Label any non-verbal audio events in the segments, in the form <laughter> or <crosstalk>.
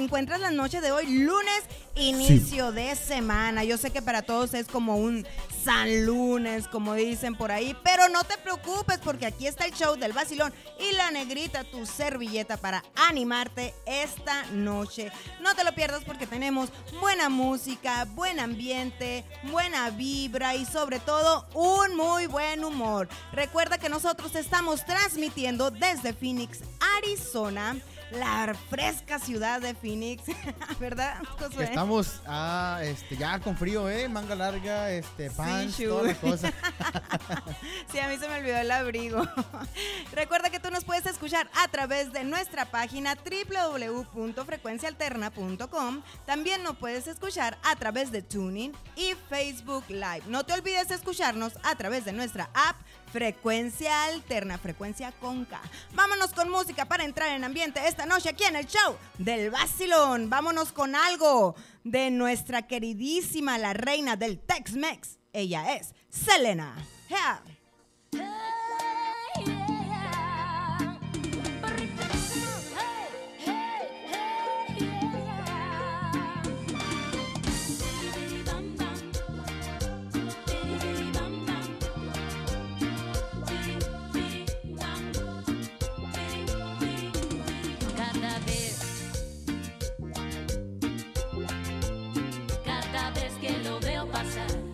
te encuentras la noche de hoy? Lunes, inicio de semana. Yo sé que para todos es como un San Lunes, como dicen por ahí, pero no te preocupes porque aquí está el show del vacilón y la negrita, tu servilleta para animarte esta noche. No te lo pierdas porque tenemos buena música, buen ambiente, buena vibra y sobre todo un muy buen humor. Recuerda que nosotros estamos transmitiendo desde Phoenix, Arizona la fresca ciudad de Phoenix, <laughs> ¿verdad, Josué? Estamos ah, este, ya con frío, ¿eh? Manga larga, este, pants, sí, todas las cosas. <laughs> sí, a mí se me olvidó el abrigo. <laughs> Recuerda que tú nos puedes escuchar a través de nuestra página www.frecuencialterna.com. También nos puedes escuchar a través de Tuning y Facebook Live. No te olvides de escucharnos a través de nuestra app Frecuencia Alterna, frecuencia con K. Vámonos con música para entrar en ambiente esta noche aquí en el show del Basilón. Vámonos con algo de nuestra queridísima, la reina del Tex-Mex. Ella es Selena. Regreso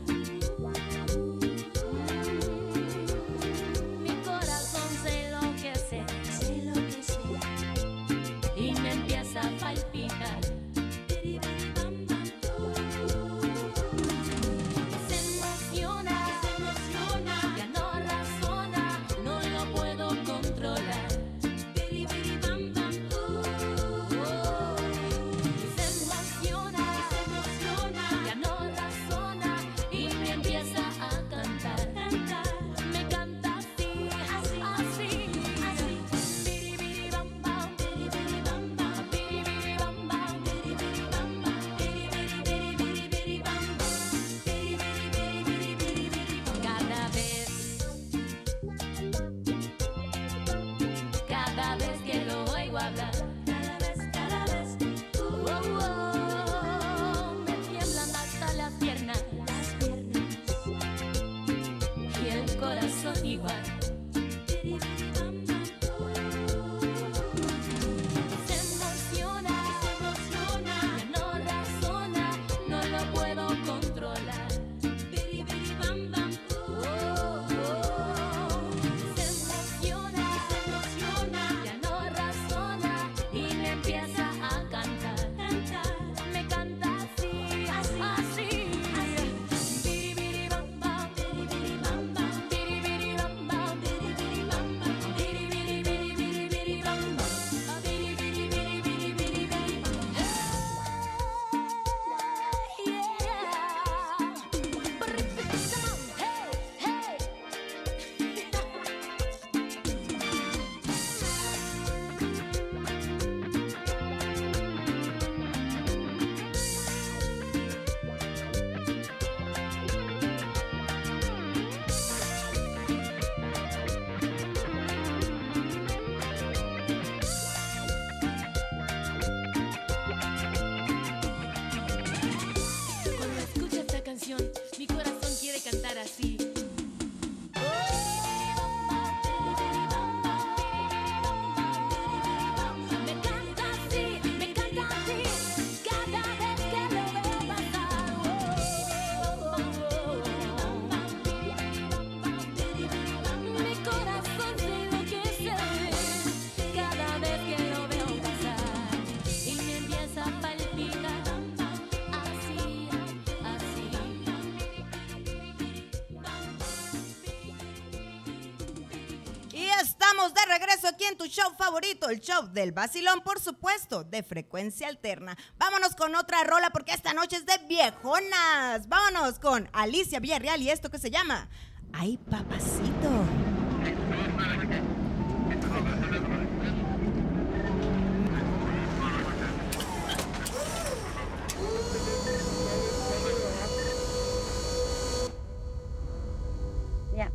en tu show favorito, el show del Basilón, por supuesto, de frecuencia alterna. Vámonos con otra rola porque esta noche es de viejonas. Vámonos con Alicia Villarreal y esto que se llama Ay, papacito.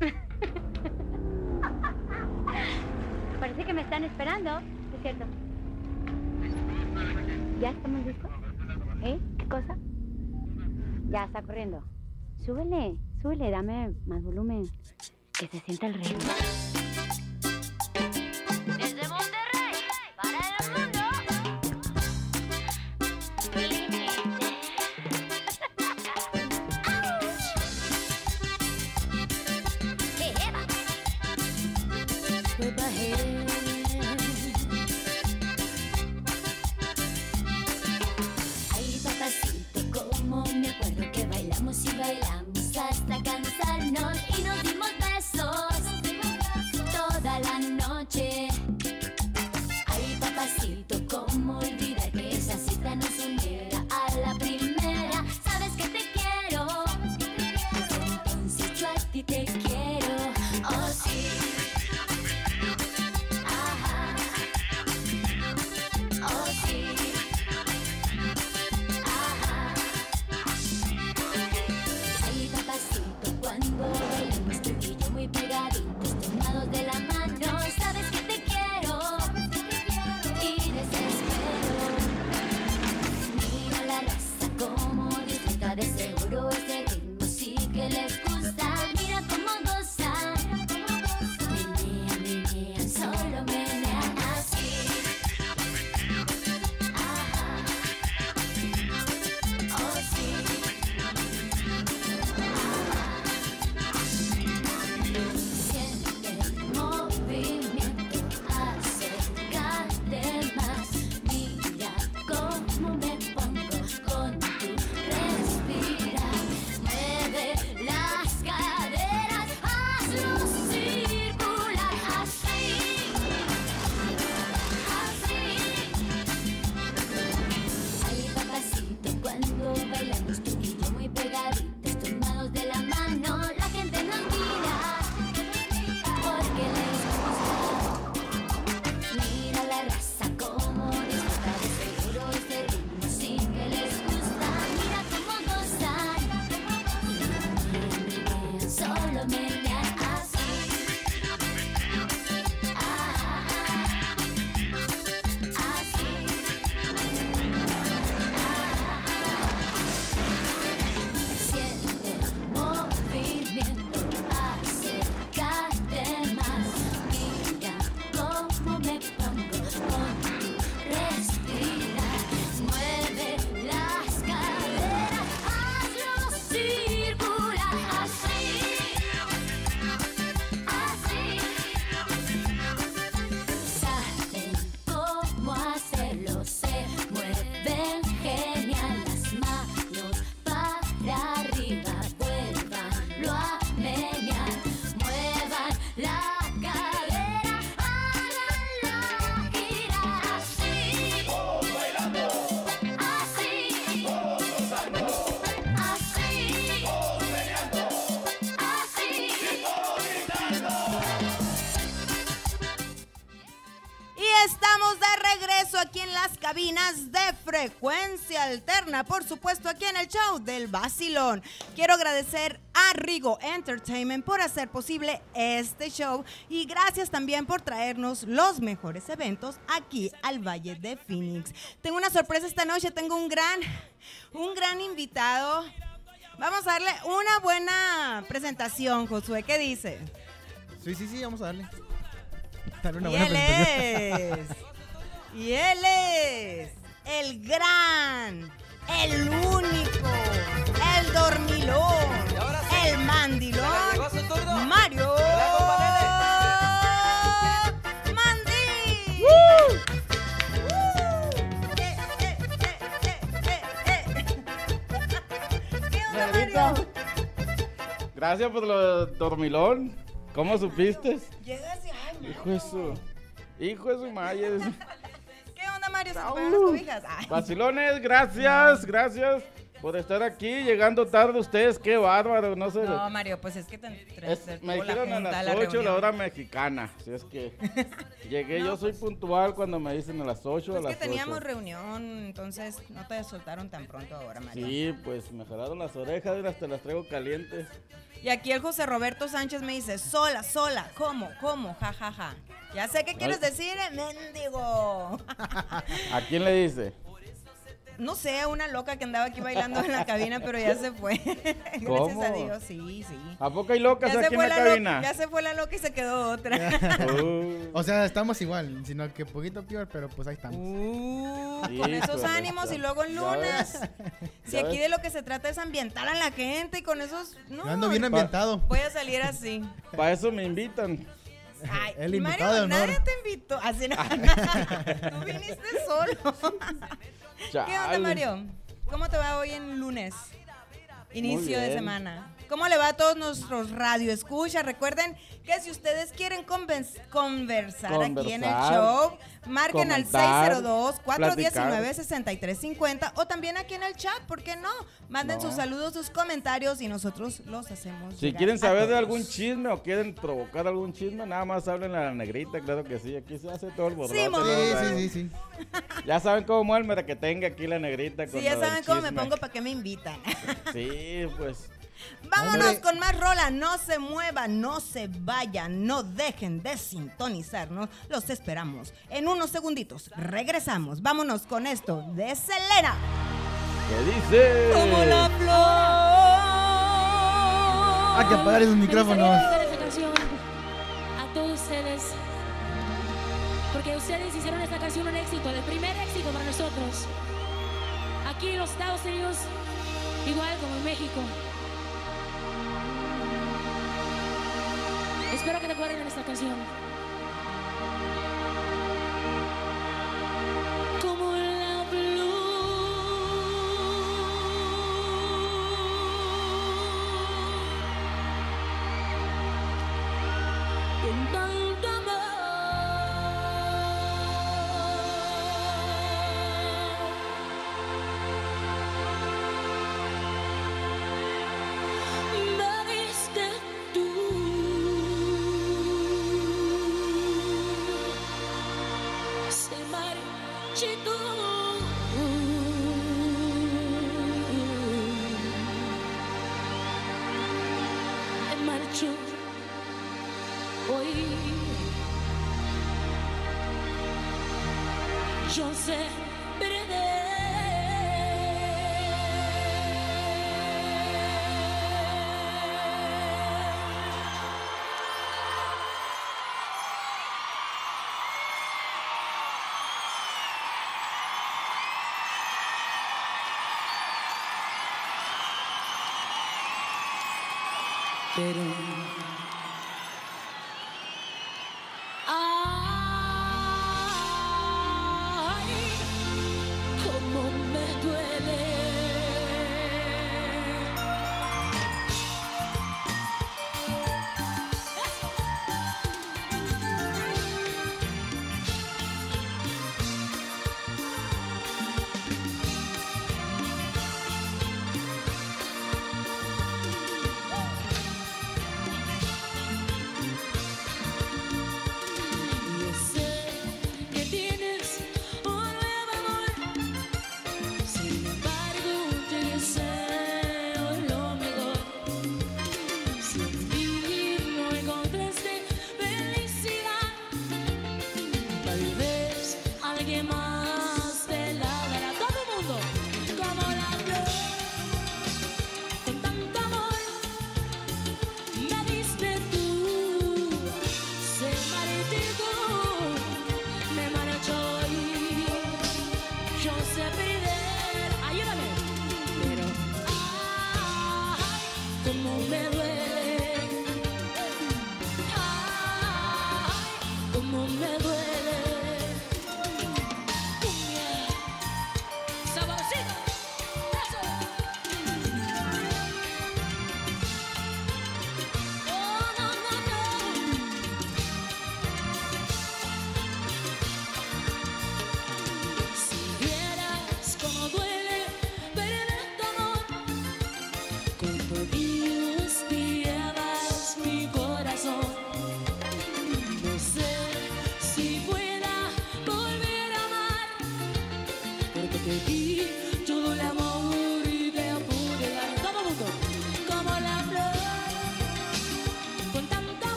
<laughs> están esperando, es cierto. ¿Ya estamos listos? ¿Eh? ¿Qué cosa? Ya está corriendo. Súbele, súbele, dame más volumen. Que se sienta el ritmo. Alterna, por supuesto aquí en el show del Basilón. Quiero agradecer a Rigo Entertainment por hacer posible este show y gracias también por traernos los mejores eventos aquí al Valle de Phoenix. Tengo una sorpresa esta noche, tengo un gran, un gran invitado. Vamos a darle una buena presentación, Josué, ¿qué dice? Sí, sí, sí, vamos a darle. Dale una y buena él presentación. es. Y él es el gran, el único, el dormilón, el mandilón, Mario Mandi. Eh, eh, eh. ¿Qué onda, Mario? Gracias por lo dormilón. ¿Cómo supiste? Llegas y, ay, Mario. Hijo de su. Hijo de su madre. <laughs> ¿Qué onda, Mario? ¿Se te las cobijas? Ay. Vacilones, gracias, gracias por estar aquí. Llegando tarde ustedes, qué bárbaro, no sé. No, Mario, pues es que te, te- Es- te me tuvo la dijeron a las la 8 la hora mexicana. Si es que <laughs> llegué, yo soy puntual cuando me dicen a las 8 a Pues las que teníamos 8. reunión, entonces no te soltaron tan pronto ahora, Mario. Sí, pues me jalaron las orejas y hasta las traigo calientes. Y aquí el José Roberto Sánchez me dice, sola, sola, ¿cómo? ¿Cómo? Ja, ja, ja. Ya sé qué quieres decir, eh, mendigo. <laughs> ¿A quién le dice? No sé, una loca que andaba aquí bailando en la cabina, pero ya se fue. ¿Cómo? <laughs> Gracias a Dios, sí, sí. ¿A poco hay locas Ya se, aquí en fue la la loca, cabina? ya se fue la loca y se quedó otra. <laughs> Uh, O sea, estamos igual, sino que poquito peor, pero pues ahí estamos. Uh, con Híjole, esos ánimos y luego el ya lunes. Si aquí ves. de lo que se trata es ambientar a la gente y con esos. No, Yo ando bien ambientado. voy a salir así. <laughs> Para eso me invitan. Ay, El invitado Mario, de honor. nadie te invitó. Así no. Tú viniste solo. ¿Qué onda. Mario? ¿Cómo te va hoy en lunes? Inicio de semana. ¿Cómo le va a todos nuestros radioescuchas? Recuerden que si ustedes quieren conversar, aquí en el show, marquen comentar, al 602-419-6350 o también aquí en el chat, ¿por qué no? Manden No. sus saludos, sus comentarios y nosotros los hacemos. Si quieren saber de algún chisme o quieren provocar algún chisme, nada más hablen a la negrita, claro que sí. Aquí se hace todo el mo. Sí, ¿verdad? sí, sí, sí. <laughs> Ya saben cómo muéveme que tenga aquí la negrita. con Sí, ya saben cómo me pongo, ¿para qué me invitan? Sí, pues. Vámonos Hombre. con más rola. No se muevan, no se vayan, no dejen de sintonizarnos. Los esperamos. En unos segunditos regresamos. Vámonos con esto de Selena. ¿Qué dice? Como la flor. Hay que apagar esos micrófonos. a todos ustedes. Porque ustedes hicieron esta canción un éxito, el primer éxito para nosotros. Aquí en los Estados Unidos, igual como en México. Espero que te acuerden de esta canción. Pero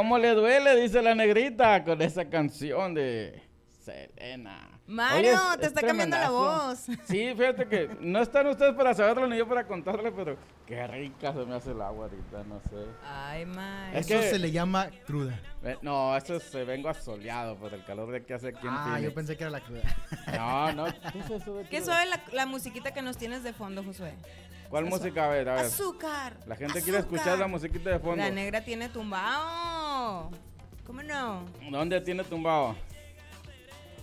cómo le duele, dice la negrita, con esa canción de Selena. Mario, Oye, es- te es está cambiando la voz. <laughs> Sí, fíjate que no están ustedes para saberlo ni yo para contarle, pero qué rica se me hace el agua ahorita, no sé. Ay, Mario. Es Eso que- se le llama cruda. Eh, No, eso es eh, vengo asoleado por el calor de que hace aquí en Ah, Phoenix. yo pensé que era la cruda. No, no, ¿qué es eso de ¿Qué suave la, la musiquita que nos tienes de fondo, Josué? ¿Cuál Eso. música? A ver, a ver. Azúcar. La gente quiere escuchar la musiquita de fondo. La negra tiene tumbado. ¿Cómo no? ¿Dónde tiene tumbado?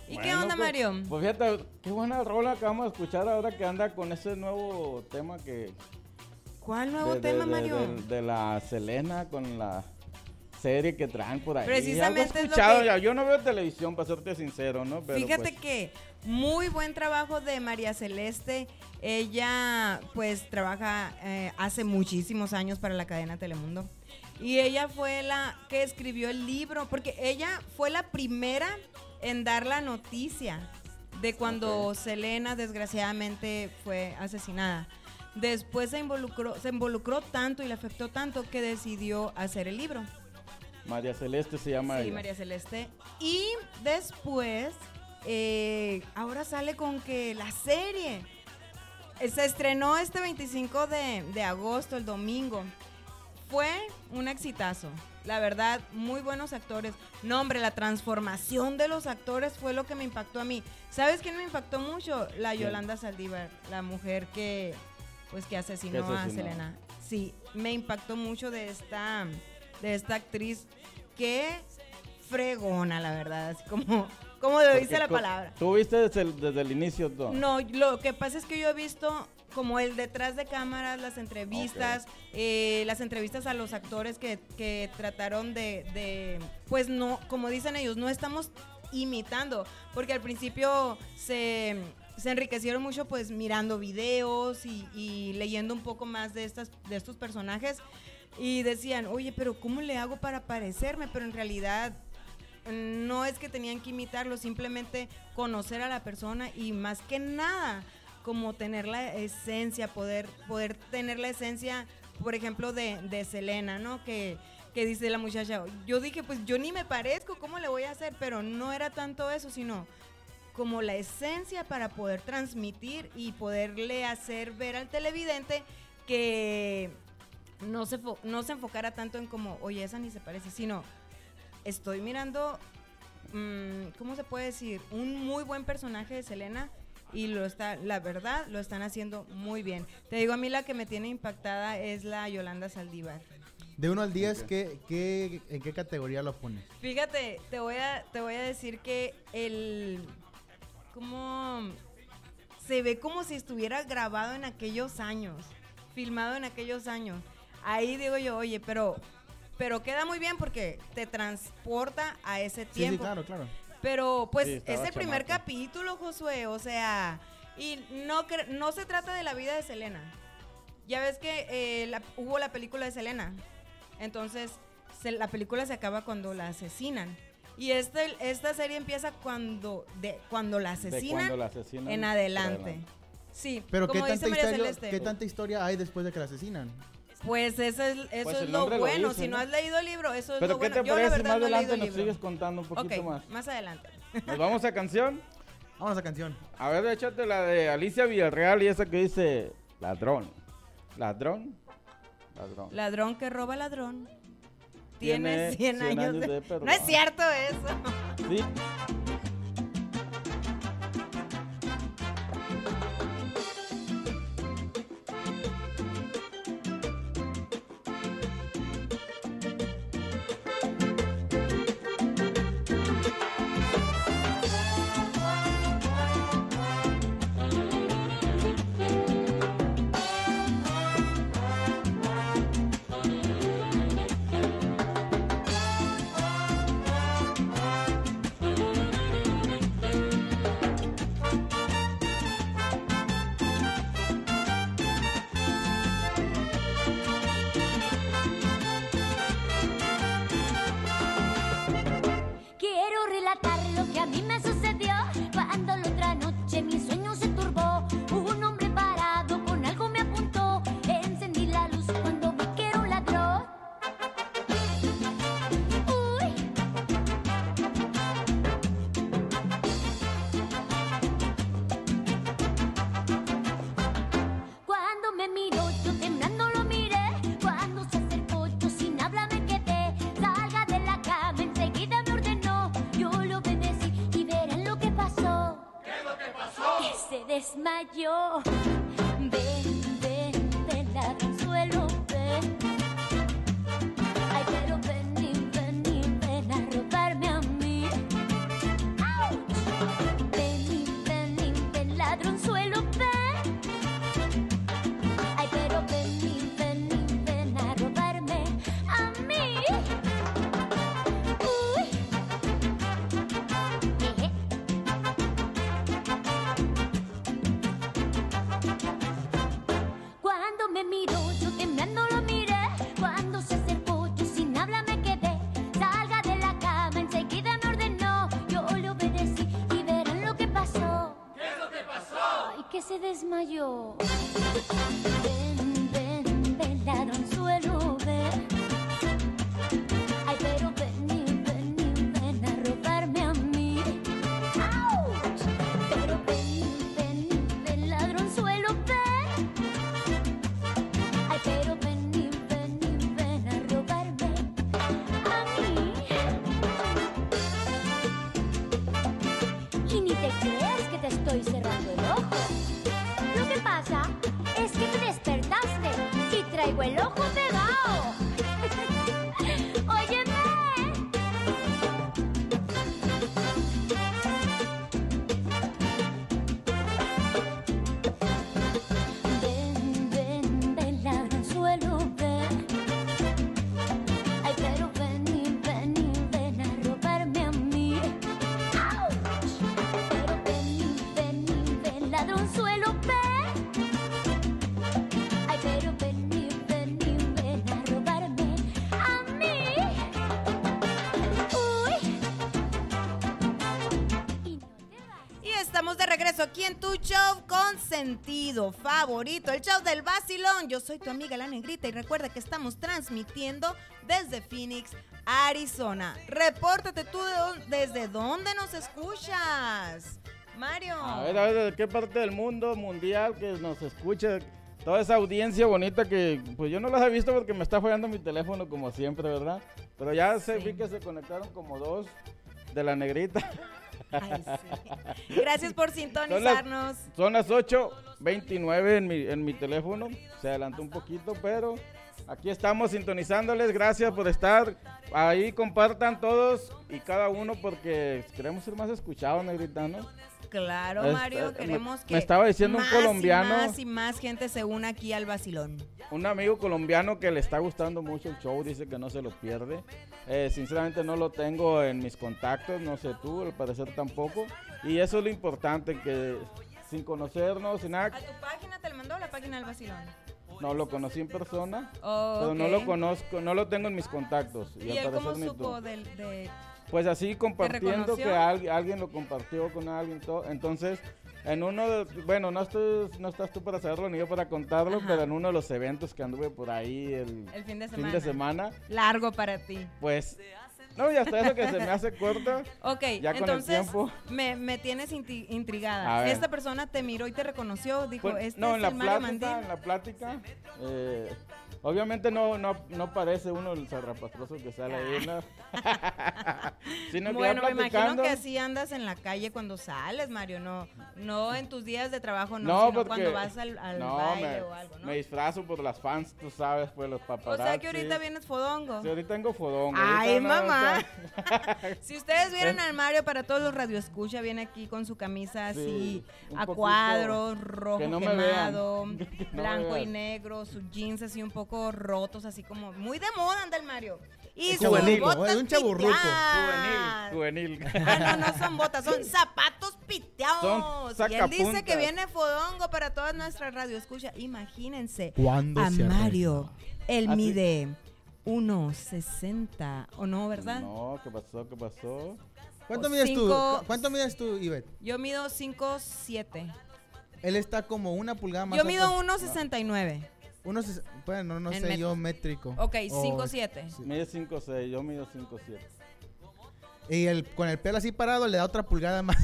¿Y qué onda, pues- Mario? Pues fíjate, qué buena rola acabamos de escuchar ahora que anda con ese nuevo tema que... ¿Cuál nuevo de, tema, de- Mario? de- de la Selena con la serie que traen por ahí. Precisamente he es lo escuchado, que- Yo no veo televisión, para serte sincero, ¿no? Pero Fíjate pues, que muy buen trabajo de María Celeste. Ella pues trabaja eh, hace muchísimos años para la cadena Telemundo. Y ella fue la que escribió el libro, porque ella fue la primera en dar la noticia de cuando. Selena desgraciadamente fue asesinada. Después se involucró, se involucró tanto y le afectó tanto que decidió hacer el libro. María Celeste se llama Sí, ella. María Celeste. Y después, eh, ahora sale con que la serie se estrenó este 25 de, de agosto, el domingo. Fue un exitazo. La verdad, muy buenos actores. No, hombre, la transformación de los actores fue lo que me impactó a mí. ¿Sabes quién me impactó mucho? La. Yolanda Saldívar, la mujer que, pues, que asesinó, Que a asesinó. Selena. Sí, me impactó mucho de esta, de esta actriz. Qué fregona, la verdad. Así como, como lo dice la palabra. ¿Tú viste desde el, desde el inicio todo? No, lo que pasa es que yo he visto como el detrás de cámaras, las entrevistas, eh, las entrevistas a los actores que, que trataron de, de, pues no, como dicen ellos, no estamos imitando, porque al principio se, se enriquecieron mucho pues mirando videos y, y leyendo un poco más de, estas, de estos personajes y decían, oye, pero ¿cómo le hago para parecerme? Pero en realidad no es que tenían que imitarlo, simplemente conocer a la persona y más que nada, como tener la esencia, poder, poder tener la esencia, por ejemplo, de, Selena, ¿no? Que, que dice la muchacha, yo dije, pues yo ni me parezco, ¿cómo le voy a hacer? Pero no era tanto eso, sino como la esencia para poder transmitir y poderle hacer ver al televidente que no se, no se enfocara tanto en como, oye, esa ni se parece, sino estoy mirando, mm, ¿cómo se puede decir? Un muy buen personaje de Selena y lo está, la verdad, lo están haciendo muy bien. Te digo, a mí la que me tiene impactada es la Yolanda Saldívar. De 1 al 10, Ok. ¿qué, qué, en qué categoría lo pones? Fíjate, te voy a, te voy a decir que el, como, se ve como si estuviera grabado en aquellos años, filmado en aquellos años. Ahí digo yo, oye, pero, pero queda muy bien porque te transporta a ese Sí, sí, tiempo. claro, claro. Pero pues Sí, es primer capítulo, Josué, o sea, y no, cre- no se trata de la vida de Selena. Ya ves que eh, la- hubo la película de Selena, entonces se- la película se acaba cuando la asesinan. Y este, esta serie empieza cuando, de, cuando la De asesinan cuando la asesinan en adelante. Sí, Pero ¿qué como tanta, dice María historia, Celeste. ¿qué tanta historia hay después de que la asesinan? Pues eso es, eso Pues es lo bueno. dice, si no ¿no? has leído el libro, eso es Pero lo ¿qué bueno. te Yo la parece verdad más no he leído adelante el nos libro. sigues contando un poquito Ok, más? más adelante. ¿Nos vamos a canción? Vamos a canción. A ver, échate la de Alicia Villarreal y esa que dice ladrón. ¿Ladrón? Ladrón. Ladrón que roba ladrón. Tiene Tiene 100 100 años, años de... de perdón. <laughs> No es cierto eso. Sí. Desmayó. Ven, ven, ven. Regreso aquí en tu show consentido favorito, el show del vacilón. Yo soy tu amiga la negrita y recuerda que estamos transmitiendo desde Phoenix, Arizona. Repórtate tú de desde dónde nos escuchas. Mario. A ver, a ver, ¿de qué parte del mundo mundial que nos escucha? Toda esa audiencia bonita que, pues yo no las he visto porque me está fallando mi teléfono como siempre, ¿verdad? Pero ya se, Sí. vi que se conectaron como dos de la negrita. <laughs> Ay, sí. Gracias por sintonizarnos. Son las 8.29 en mi, en mi teléfono. Se adelantó un poquito, pero aquí estamos sintonizándoles. Gracias por estar. Ahí compartan todos y cada uno porque queremos ser más escuchados, negrita, ¿no? Claro, Mario, me- queremos me que estaba diciendo un más colombiano- y más y más gente se una aquí al vacilón. Un amigo colombiano que le está gustando mucho el show, dice que no se lo pierde. Eh, sinceramente no lo tengo en mis contactos, no sé tú, al parecer tampoco. Y eso es lo importante, que sin conocernos, sin nada, ¿A tu página te lo mandó la página del vacilón? no lo conocí en persona, Oh, pero no lo conozco, no lo tengo en mis contactos. ¿Y al él cómo supo del, de... Pues así compartiendo que reconoció? alguien, lo compartió con alguien. todo. Entonces, en uno de, bueno, no, estoy, no estás tú para saberlo ni yo para contarlo, Ajá. pero en uno de los eventos que anduve por ahí el, El fin de fin de semana, Largo para ti. pues, no, y hasta eso que se me hace corto. Ok, Ya con el entonces tiempo. me, me tienes intrigada. Esta persona te miró y te reconoció, dijo, Pues, este no, es en la el Mario plática, Mandil. en la plática, eh, obviamente no, no, no parece uno el zarrapastroso que sale ahí, ¿no? <laughs> Sino que ya Bueno, me imagino que así andas en la calle cuando sales, Mario, no, no en tus días de trabajo, no, No, sino porque cuando vas al, al no, baile me, o algo, ¿no? me disfrazo por las fans, tú sabes, pues los o paparazzi. sea que ahorita vienes fodongo. Sí, ahorita tengo fodón. Ay, mamá. <laughs> Si ustedes Eh. vieran al Mario para todos los radioescucha, viene aquí con su camisa así Sí, a cuadros, rojo que no me quemado, <laughs> que no blanco y negro, sus jeans así un poco rotos, así como muy de moda anda el Mario. Y Es sus juvenil, botas es un chaburruco. Juvenil, juvenil. Ah, no, no son <laughs> botas, son zapatos piteados. Son y él dice que viene fodongo para todas nuestras radioescuchas. Imagínense ¿Cuándo a? Mario. Él ¿Ah, mide 1.60, ¿o no, verdad? No, ¿qué pasó? ¿Qué pasó? ¿Cuánto O mides tú? cinco- ¿Cu- ¿Cuánto mides tú, Ivette? Yo mido 5'7". Él está como una pulgada más Yo alto. mido 1.69. Unos, ses- bueno, no En sé met- yo métrico. Ok, O- 5'7". sí. Mide 5'6", yo mido 5'7". Y el, con el pelo así parado le da otra pulgada más.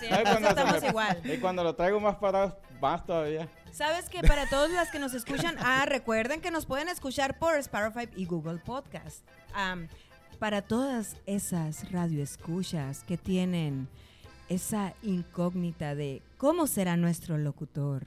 Sí, Ay, cuando se estamos me- igual. Y cuando lo traigo más parado, más todavía. ¿Sabes que para todos las que nos escuchan, <laughs> ah, recuerden que nos pueden escuchar por Spotify y Google Podcast. Para todas esas radioescuchas que tienen esa incógnita de cómo será nuestro locutor.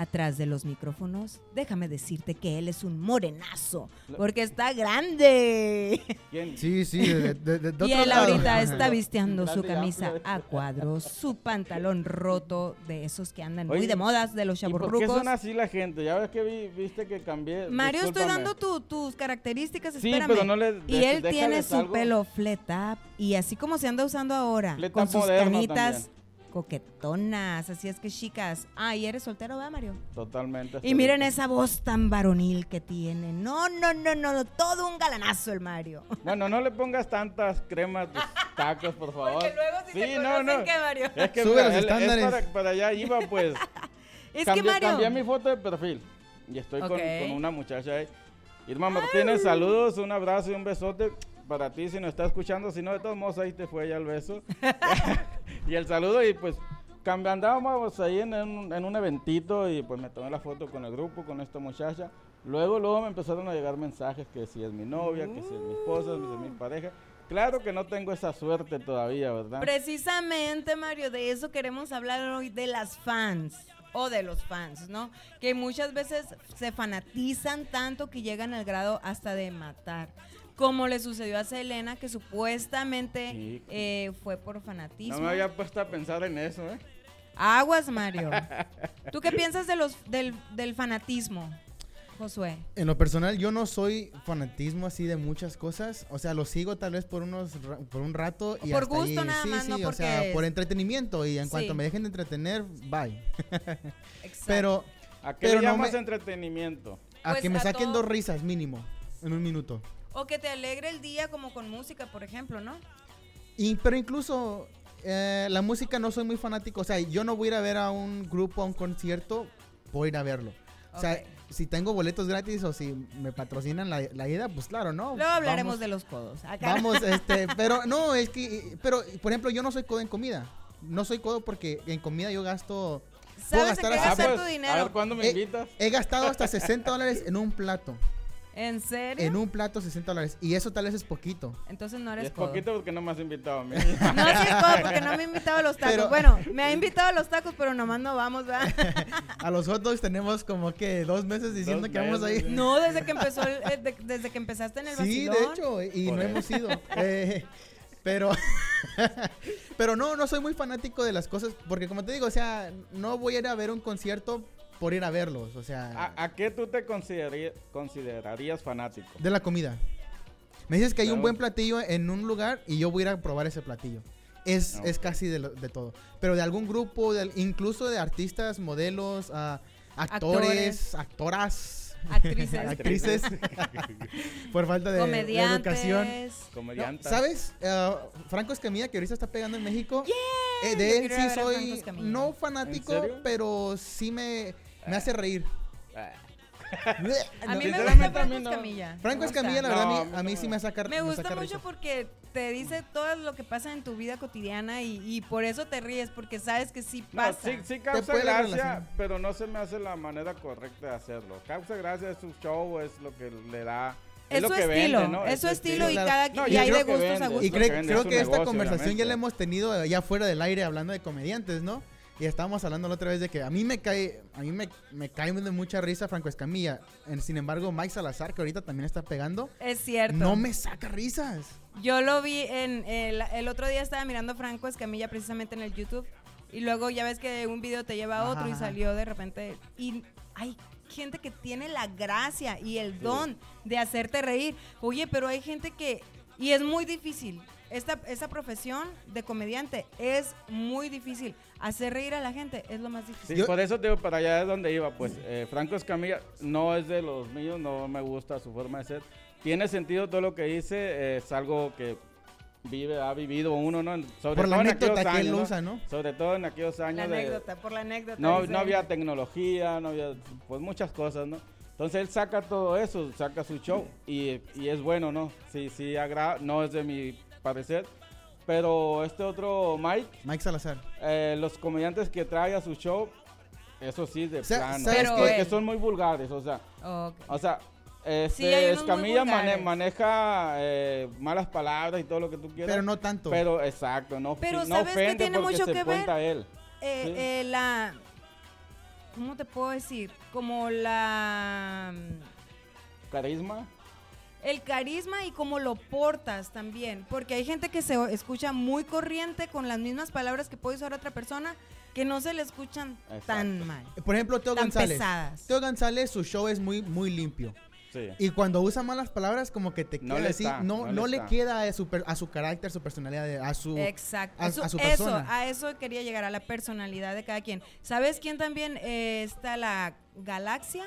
Atrás de los micrófonos, déjame decirte que él es un morenazo, porque está grande. ¿Quién? Sí, sí, de, de- de- de Y otro él lado. ahorita está vistiendo su camisa a cuadros, su pantalón roto, de esos que andan muy de modas, de los ¿Y por qué chaburrucos. son así la gente? Ya ves que vi- viste que cambié. Mario, estoy dando tu- tus características, Sí, espérame. pero no le- y él tiene su algo. pelo flat up y así como se anda usando ahora, Flat con sus canitas también. Coquetonas, así es que chicas. Ah, y eres soltero, ¿verdad, Mario? Totalmente. Y miren esa voz tan varonil que tiene. No, no, no, no, no, todo un galanazo el Mario. <laughs> Bueno, no le pongas tantas cremas a tus tacos, por favor. Porque luego si sí, te no, no. ¿qué, Mario? Es que Sube mira, los él- es estándares. para, para allá iba, pues. <laughs> Es cambié, que Mario. cambié mi foto de perfil. Y estoy con una muchacha ahí. Irma Martínez, saludos, un abrazo y un besote para ti si nos está escuchando. Si no, de todos modos, ahí te fue ya el beso. <laughs> y el saludo y pues andábamos ahí en un, en un eventito y pues me tomé la foto con el grupo, con esta muchacha. Luego, luego me empezaron a llegar mensajes que si es mi novia, que si es mi esposa, que si es mi pareja. Claro que no tengo esa suerte todavía, ¿verdad? Precisamente, Mario, de eso queremos hablar hoy, de las fans o de los fans, ¿no? Que muchas veces se fanatizan tanto que llegan al grado hasta de matar. Como le sucedió a Selena, que supuestamente Sí. eh, fue por fanatismo. No me había puesto a pensar en eso, ¿eh? Aguas, Mario. <laughs> ¿Tú qué piensas de los, del, del fanatismo, Josué? En lo personal, yo no soy fanatismo así de muchas cosas. O sea, lo sigo tal vez por unos por un rato y Por hasta gusto ahí. nada sí, más, sí, no o sea, por entretenimiento y en Sí. cuanto me dejen de entretener, bye. <laughs> Exacto. Pero ¿A qué Pero le no llamas me- entretenimiento? a Pues que me a saquen todo- dos risas mínimo en un minuto. O que te alegre el día como con música, por ejemplo, ¿no? Y, pero incluso eh, la música no soy muy fanático. O sea, yo no voy a ir a ver a un grupo, a un concierto, por ir a verlo. O sea, si tengo boletos gratis o si me patrocinan la, la ida, pues claro, ¿no? Luego hablaremos Vamos- de los codos. Acá. Vamos, <laughs> este, pero no, es que, pero por ejemplo, yo no soy codo en comida. No soy codo porque en comida yo gasto, puedo ¿Sabes en gastar gastar pues, tu A dinero? ver, ¿cuándo me invitas? he gastado hasta 60 dólares en un plato. ¿En serio? En un plato 60 dólares. Y eso tal vez es poquito. Entonces no Y eres es codo. poquito porque no me has invitado a mí. <laughs> No soy codo porque no me ha invitado a los tacos. Pero- Bueno, me ha invitado a los tacos, pero nomás no vamos, ¿verdad? <laughs> A los hot dogs tenemos como que dos meses diciendo Dos que vamos a ir. No, desde que empezó, el- eh, de- desde que empezaste en el Sí, vacilón. de hecho, y Por no eso. hemos ido. Eh, pero, <laughs> pero no, no soy muy fanático de las cosas, porque como te digo, o sea, no voy a ir a ver un concierto por ir a verlos, o sea, ¿A, a qué tú te considerarías, considerarías fanático? de la comida. Me dices que hay un buen platillo en un lugar y yo voy a ir a probar ese platillo. Es, Ah, es casi de, lo- de todo. Pero de algún grupo, de incluso de artistas, modelos, ah, actores, actoras, Actrices. <laughs> actrices, <laughs> por falta de, de educación. Comediantes. No. ¿Sabes? Eh, Franco Escamilla, que ahorita está pegando en México. eh, Yo de él sí soy no fanático, pero sí me, me hace reír. A mí me gusta a Franco no. Escamilla. Franco Me. Escamilla, la verdad, No, a a mí, a mí no. sí me saca Me gusta saca mucho risa. porque te dice todo lo que pasa en tu vida cotidiana y, y por eso te ríes, porque sabes que sí No, pasa. sí, sí causa gracia, pero no se me hace la manera correcta de hacerlo. Causa gracia es su show, es lo que le da. Es Es, lo su que estilo, vende, ¿no? es su estilo y cada No, y hay creo de que gustos a vende. gustos. Y que creo es que su esta negocio, conversación ya la hemos tenido ya fuera del aire hablando de comediantes, ¿no? Y estábamos hablando la otra vez de que a mí me cae, a mí me, me cae de mucha risa Franco Escamilla. En- sin embargo, Mike Salazar, que ahorita también está pegando, Es cierto. no me saca risas. Yo lo vi en el, el otro día estaba mirando Franco Escamilla precisamente en el YouTube y luego ya ves que un video te lleva a Ajá, otro y salió de repente y hay gente que tiene la gracia y el don de hacerte reír. Oye, pero hay gente que y es muy difícil. Esta, esa profesión de comediante es muy difícil. Hacer reír a la gente es lo más difícil. Sí, por eso te digo, para allá es donde iba. Pues eh, Franco Escamilla no es de los míos, no me gusta su forma de ser. Tiene sentido todo lo que dice, es algo que vive, ha vivido uno, ¿no? Sobre Por la todo en anécdota aquellos que él años, ¿no? usa, ¿no? Sobre todo en aquellos años La de, anécdota, por la anécdota. no, no había tecnología, no había, pues muchas cosas, ¿no? Entonces él saca todo eso, saca su show y, y es bueno, ¿no? Sí, sí, agrada, no es de mi parecer, pero este otro Mike, Mike Salazar. eh, los comediantes que trae a su show, eso sí, de Sa- plano, ¿sabes Pero porque él- son muy vulgares, o sea, o sea, Este, Sí, Escamilla mane- maneja eh, malas palabras y todo lo que tú quieras. Pero no tanto. Pero exacto, no, Pero no ¿sabes ofende tiene porque mucho se que ver? cuenta él. Eh, Sí. eh, la. ¿Cómo te puedo decir? Como la. Carisma. El carisma y cómo lo portas también. Porque hay gente que se escucha muy corriente con las mismas palabras que puede usar otra persona que no se le escuchan tan mal. Por ejemplo, Teo Tan González. pesadas. Teo González, su show es muy, muy limpio. Sí. Y cuando usa malas palabras, como que te No queda le así. está, no, no no le queda a su, per- a su carácter, su personalidad, a su. Exacto. a- Eso- a su eso, persona. a eso quería llegar, a la personalidad de cada quien. ¿Sabes quién también eh, está? La Galaxia.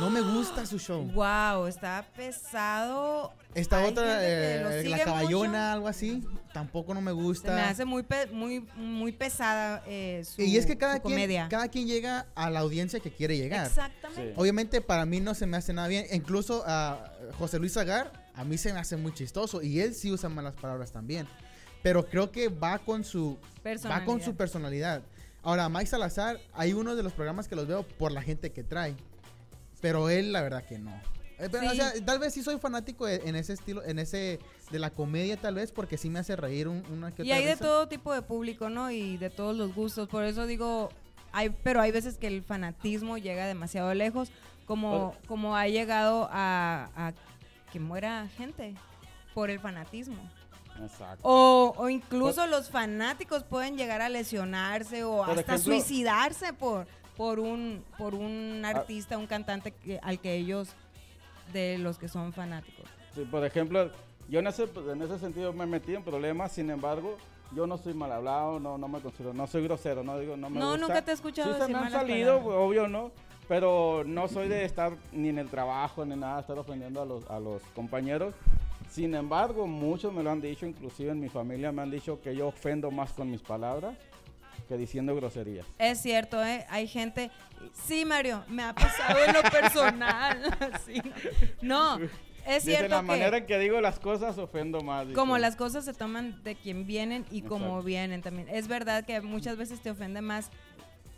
No me gusta su show. Wow, está pesado. Esta Hay otra, eh, la caballona, mucho. algo así, tampoco no me Se gusta. me hace muy, pe- muy, muy pesada eh, su, y es que cada quien, comedia. cada quien llega a la audiencia que quiere llegar. Exactamente. Sí. Obviamente para mí no se me hace nada bien. Incluso a José Luis Agar, a mí se me hace muy chistoso. Y él sí usa malas palabras también. Pero creo que va con su, va con su Personalidad. personalidad. Ahora, Mike Salazar, hay uno de los programas que los veo por la gente que trae. Pero él, la verdad que no. Eh, pero, o sea, tal vez sí soy fanático de- en ese estilo, en ese de la comedia tal vez, porque sí me hace reír un- una que Y otra hay de todo tipo de público, ¿no? Y de todos los gustos. Por eso digo, hay, pero hay veces que el fanatismo llega demasiado lejos, como, como ha llegado a, a que muera gente por el fanatismo. Exacto. O, o incluso los fanáticos pueden llegar a lesionarse o hasta ejemplo- suicidarse por, por un por un artista, un cantante que- al que ellos de los que son fanáticos. Sí, por ejemplo, yo en ese, en ese sentido me metí en problemas, sin embargo, yo no soy mal hablado, no, no me considero, no soy grosero, no digo, no me No, gusta. nunca te he escuchado Sí se decir me han malas salido, palabras. obvio no, pero no soy de estar ni en el trabajo ni nada, estar ofendiendo a los, a los compañeros. Sin embargo, muchos me lo han dicho, inclusive en mi familia me han dicho que yo ofendo más con mis palabras que diciendo groserías. Es cierto, ¿eh? Hay gente... Sí, Mario, me ha pasado en lo personal. <laughs> sí. No, es Dice, cierto la que manera en que digo las cosas ofendo más. dice. como las cosas se toman de quien vienen y como Exacto. vienen también. Es verdad que muchas veces te ofende más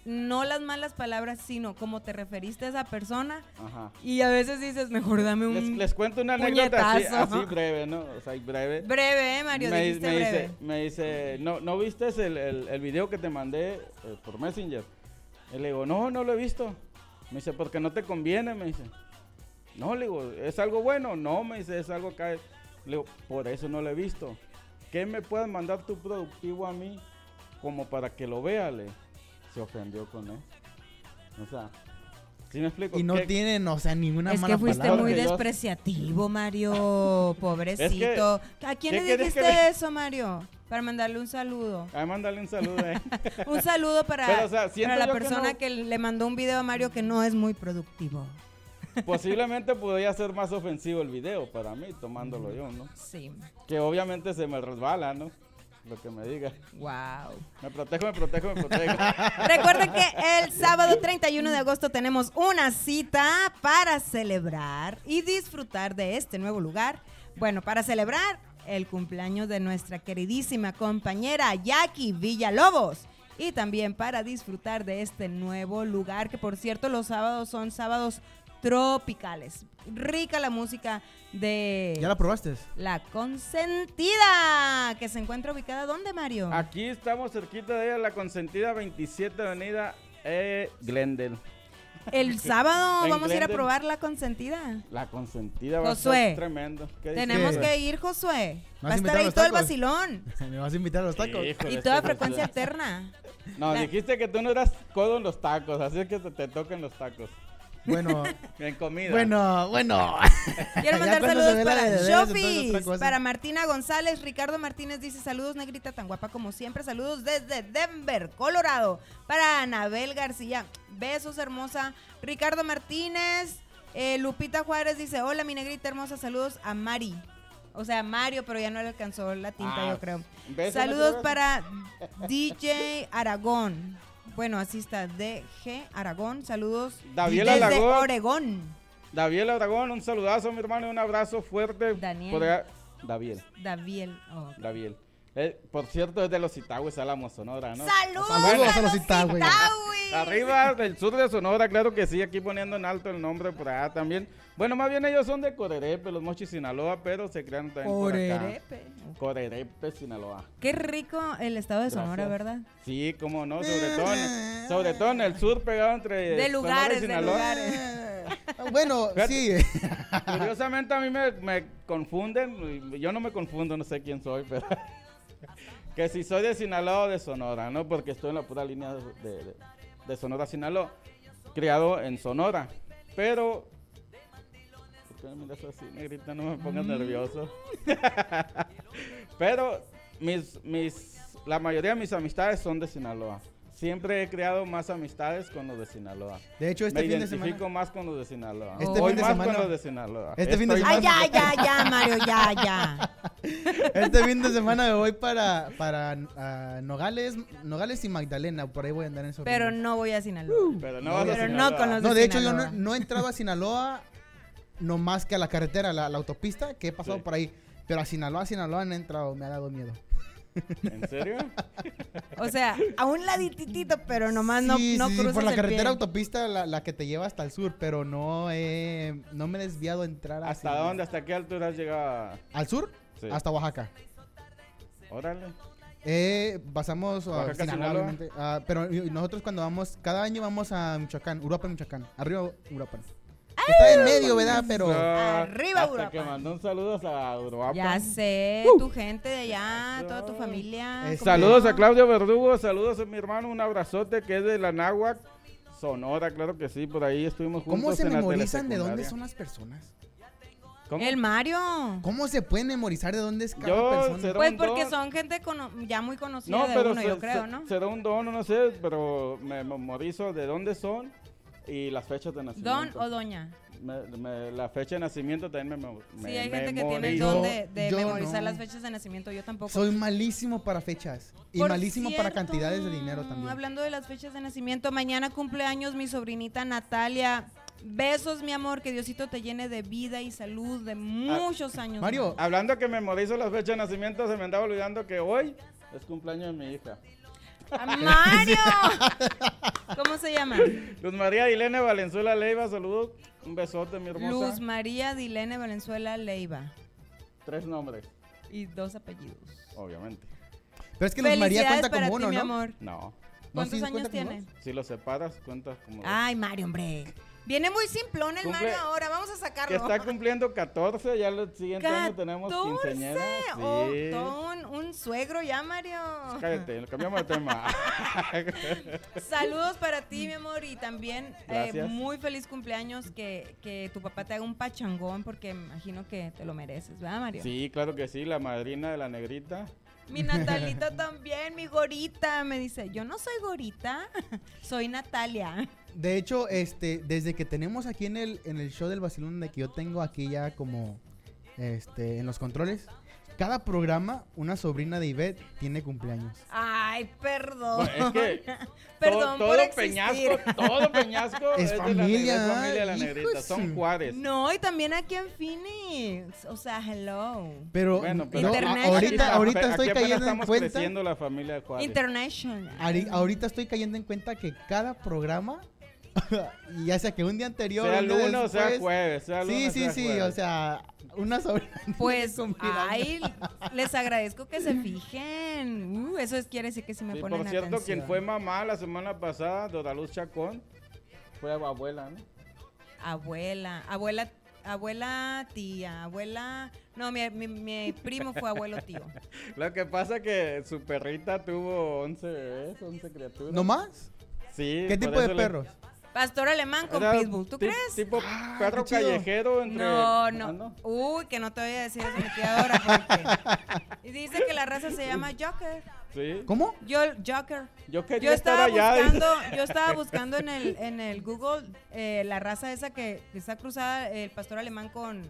no las malas palabras, sino cómo te referiste a esa persona. Ajá. Y a veces dices, mejor dame un... Les, les cuento una anécdota así, así breve, ¿no? O sea, breve. Breve, ¿eh, Mario? me, dijiste me breve. dice, me dice, ¿no, ¿no viste el, el, el video que te mandé eh, por Messenger? Y le digo, no, no lo he visto. Me dice, porque no te conviene, me dice. No, le digo, ¿es algo bueno? No, me dice, es algo que... Le digo, por eso no lo he visto. ¿Qué me puedes mandar tu productivo a mí como para que lo vea? Le se ofendió con él. O sea, ¿sí me explico? Y no ¿Qué- tienen, o sea, ninguna Es mala que fuiste palabra. muy despreciativo, Mario. <laughs> Pobrecito. ¿A quién ¿qué le dijiste que eso, Mario? Para mandarle un saludo. Ay, mándale un saludo, eh. <laughs> Un saludo para, Pero, o sea, siento para la que persona no- que, le mandó un video a Mario que no es muy productivo. <laughs> Posiblemente podría ser más ofensivo el video para mí, tomándolo yo, ¿no? Sí. Que obviamente se me resbala, ¿no? Lo que me diga. Wow. Me protejo, me protejo, me protejo. <laughs> Recuerden que el sábado 31 de agosto tenemos una cita para celebrar y disfrutar de este nuevo lugar. Bueno, para celebrar el cumpleaños de nuestra queridísima compañera Jackie Villalobos. Y también para disfrutar de este nuevo lugar, que por cierto los sábados son sábados tropicales. Rica la música de ¿Ya la probaste? La Consentida, que se encuentra ubicada ¿dónde, Mario? Aquí estamos cerquita de ella, la consentida 27 Avenida eh, Glendale. El <laughs> sábado vamos a ir a probar La Consentida. La consentida va a Josué, tremendo. ¿Qué dices, Tenemos Josué? que ir, Josué. ¿Me Va a vas a estar invitar a ahí todo el vacilón. <laughs> ¿Me vas a invitar a los tacos? Híjole, Y este toda Josué. frecuencia alterna. No, La- dijiste que tú no eras codo en los tacos, así es que te, te toquen los tacos. Bueno, <laughs> En comida. bueno, bueno. Quiero <laughs> mandar saludos para cosa. para Martina González, Ricardo Martínez dice saludos negrita tan guapa como siempre, saludos desde Denver, Colorado, para Anabel García, besos hermosa, Ricardo Martínez, eh, Lupita Juárez dice hola mi negrita hermosa, saludos a Mari, o sea Mario, pero ya no le alcanzó la tinta Ah, yo creo. besos, Saludos para DJ Aragón. Bueno, así está, DG Aragón. Saludos David desde Aragón. Oregón. David Aragón, un saludazo, mi hermano, y un abrazo fuerte. Daniel. allá. David, Daviel. oh. Eh, por cierto, es de los Itagües, Álamos, Sonora, ¿no? ¡Saludos, Saludos a los. Itagües! Arriba del sur de Sonora, claro que sí, aquí poniendo en alto el nombre por allá también. Bueno, más bien ellos son de Corerepe, los Mochis Sinaloa, pero se crean también por acá. Corerepe. Corerepe, Sinaloa. Qué rico el estado de Sonora. ¿verdad? Sí, cómo no, sobre todo, en, sobre todo en el sur pegado entre De Sonora y lugares, de lugares. Bueno, Fíjate. sí. Curiosamente a mí me, me confunden, yo no me confundo, no sé quién soy, pero <laughs> que si soy de Sinaloa o de Sonora, ¿no? Porque estoy en la pura línea de, de- de Sonora, Sinaloa, criado en Sonora, pero... ¿Por qué me así, negrita? No me pongas nervioso. <laughs> pero mis, mis, la mayoría de mis amistades son de Sinaloa. Siempre he creado más amistades con los de Sinaloa. De hecho, este Me fin de identifico semana. más con los de Sinaloa. Este Voy fin de más semana- con los de Sinaloa. este fin de Ay, ya, ya, ya, Mario, ya, ya. <laughs> Este fin de semana me voy para, para Nogales, Nogales y Magdalena. Por ahí voy a andar en eso. Pero no voy a Sinaloa. Pero no, vas a Pero no Sinaloa. con los No, de hecho, yo no, no he entrado a Sinaloa no más que a la carretera, la, la autopista, que he pasado Sí. por ahí. Pero a Sinaloa, Sinaloa no he entrado, me ha dado miedo. ¿En serio? O sea, a un ladititito, pero nomás no, sí, no sí, sí, cruzas por la el carretera pie. autopista, la, la que te lleva hasta el sur, pero no he, no me he desviado a entrar a ¿Hasta dónde? ¿Hasta qué altura has llegado? ¿Al sur? Sí. Hasta Oaxaca. Órale. Eh, pasamos a Sinaloa. Ah, pero nosotros cuando vamos, cada año vamos a Michoacán, Uruapan, Michoacán. Arriba, Uruapan. Está en medio, ¿verdad? Pero... Arriba, Hasta Uruapan. que mandó un saludo a Uruapan. Ya sé, tu gente de allá, toda tu familia. Eh, ¿cómo Saludos a Claudio Verdugo, saludos a mi hermano, un abrazote que es de la Náhuac, Sonora, claro que sí, por ahí estuvimos juntos ¿Cómo se en la memorizan de dónde son las personas? ¿Cómo? El Mario. ¿Cómo se pueden memorizar de dónde es cada Yo, persona? Pues porque don. son gente cono- ya muy conocida No, de pero uno, se- yo creo, se- ¿no? será un don, no sé, pero me memorizo de dónde son y las fechas de nacimiento. Don o doña. Me- me- la fecha de nacimiento también me, me Sí, hay gente que tiene el memorizo. don de, de Yo memorizar no. las fechas de nacimiento, yo tampoco. Soy malísimo para fechas. Y Por malísimo para cierto, cantidades de dinero también. Hablando de las fechas de nacimiento, mañana cumpleaños mi sobrinita Natalia. Besos, mi amor, que Diosito te llene de vida y salud de muchos años. Mario, Hablando que memorizo las fechas de nacimiento, se me andaba olvidando que hoy es cumpleaños de mi hija. <laughs> ¡Ah, ¡Mario! ¿Cómo se llama? Luz María Dilene Valenzuela Leiva, saludos. Un besote, mi hermosa. Luz María Dilene Valenzuela Leiva. Tres nombres, Y dos apellidos. obviamente. pero es que Luz María cuenta para como ti, uno, mi ¿no? amor. No. ¿Cuántos sí, años tiene? Si lo separas, cuentas como. Ay, Mario, hombre. Viene muy simplón el Cumple- Mario ahora. Vamos a que sacarlo. está cumpliendo 14, ya el siguiente año tenemos 14. quinceañera. Oh, Sí. todo un, un suegro ya, Mario. Cállate, cambiamos de tema. <laughs> Saludos para ti, mi amor, y también eh, muy feliz cumpleaños que, que tu papá te haga un pachangón porque me imagino que te lo mereces, ¿verdad, Mario? sí, claro que sí, la madrina de la negrita. Mi Natalita <laughs> también, mi gorita, me dice, yo no soy gorita, <laughs> soy Natalia. De hecho, este, desde que tenemos aquí en el, en el show del Basilón, de que yo tengo aquí ya como este, en los controles, cada programa, una sobrina de Ivette tiene cumpleaños. Ay, perdón. Bueno, es que <laughs> Perdón todo, por todo existir. Peñasco, todo Peñasco <laughs> Es de la familia, es familia de la negrita, son Juárez. No, y también aquí en Phoenix. O sea, hello. Pero, Bueno, no, pero a- International. ahorita, Aquí estoy cayendo en cuenta. creciendo la familia de Juárez. International. Ahorita estoy cayendo en cuenta que cada programa, <laughs> y ya sea que un día anterior, sea lunes o sea jueves, sea Sí, sí, sea sí, jueves. o sea, una sobrina. <laughs> Pues, ay, les agradezco que se fijen. Uh, eso es, quiere decir que sí me Sí, ponen por cierto, atención. quien fue mamá la semana pasada, Dora Luz Chacón, fue abuela, ¿no? Abuela, abuela, abuela, tía, abuela... No, mi, mi, mi primo fue abuelo tío. <laughs> Lo que pasa que su perrita tuvo 11 bebés, 11 criaturas. ¿No más? Sí. ¿Qué tipo de le- perros? Pastor alemán con Era pitbull, ¿tú crees? Tipo perro qué chido. callejero entre... No, ¿Ah, no. Uy, que no te voy a decir eso, mi tía Dora, porque... Y dice que la raza se llama Joker. Sí. ¿Cómo? Yo, Joker. Yo Yo estaba allá. buscando, yo estaba <laughs> buscando en el, en el Google eh, la raza esa que está cruzada, el pastor alemán con,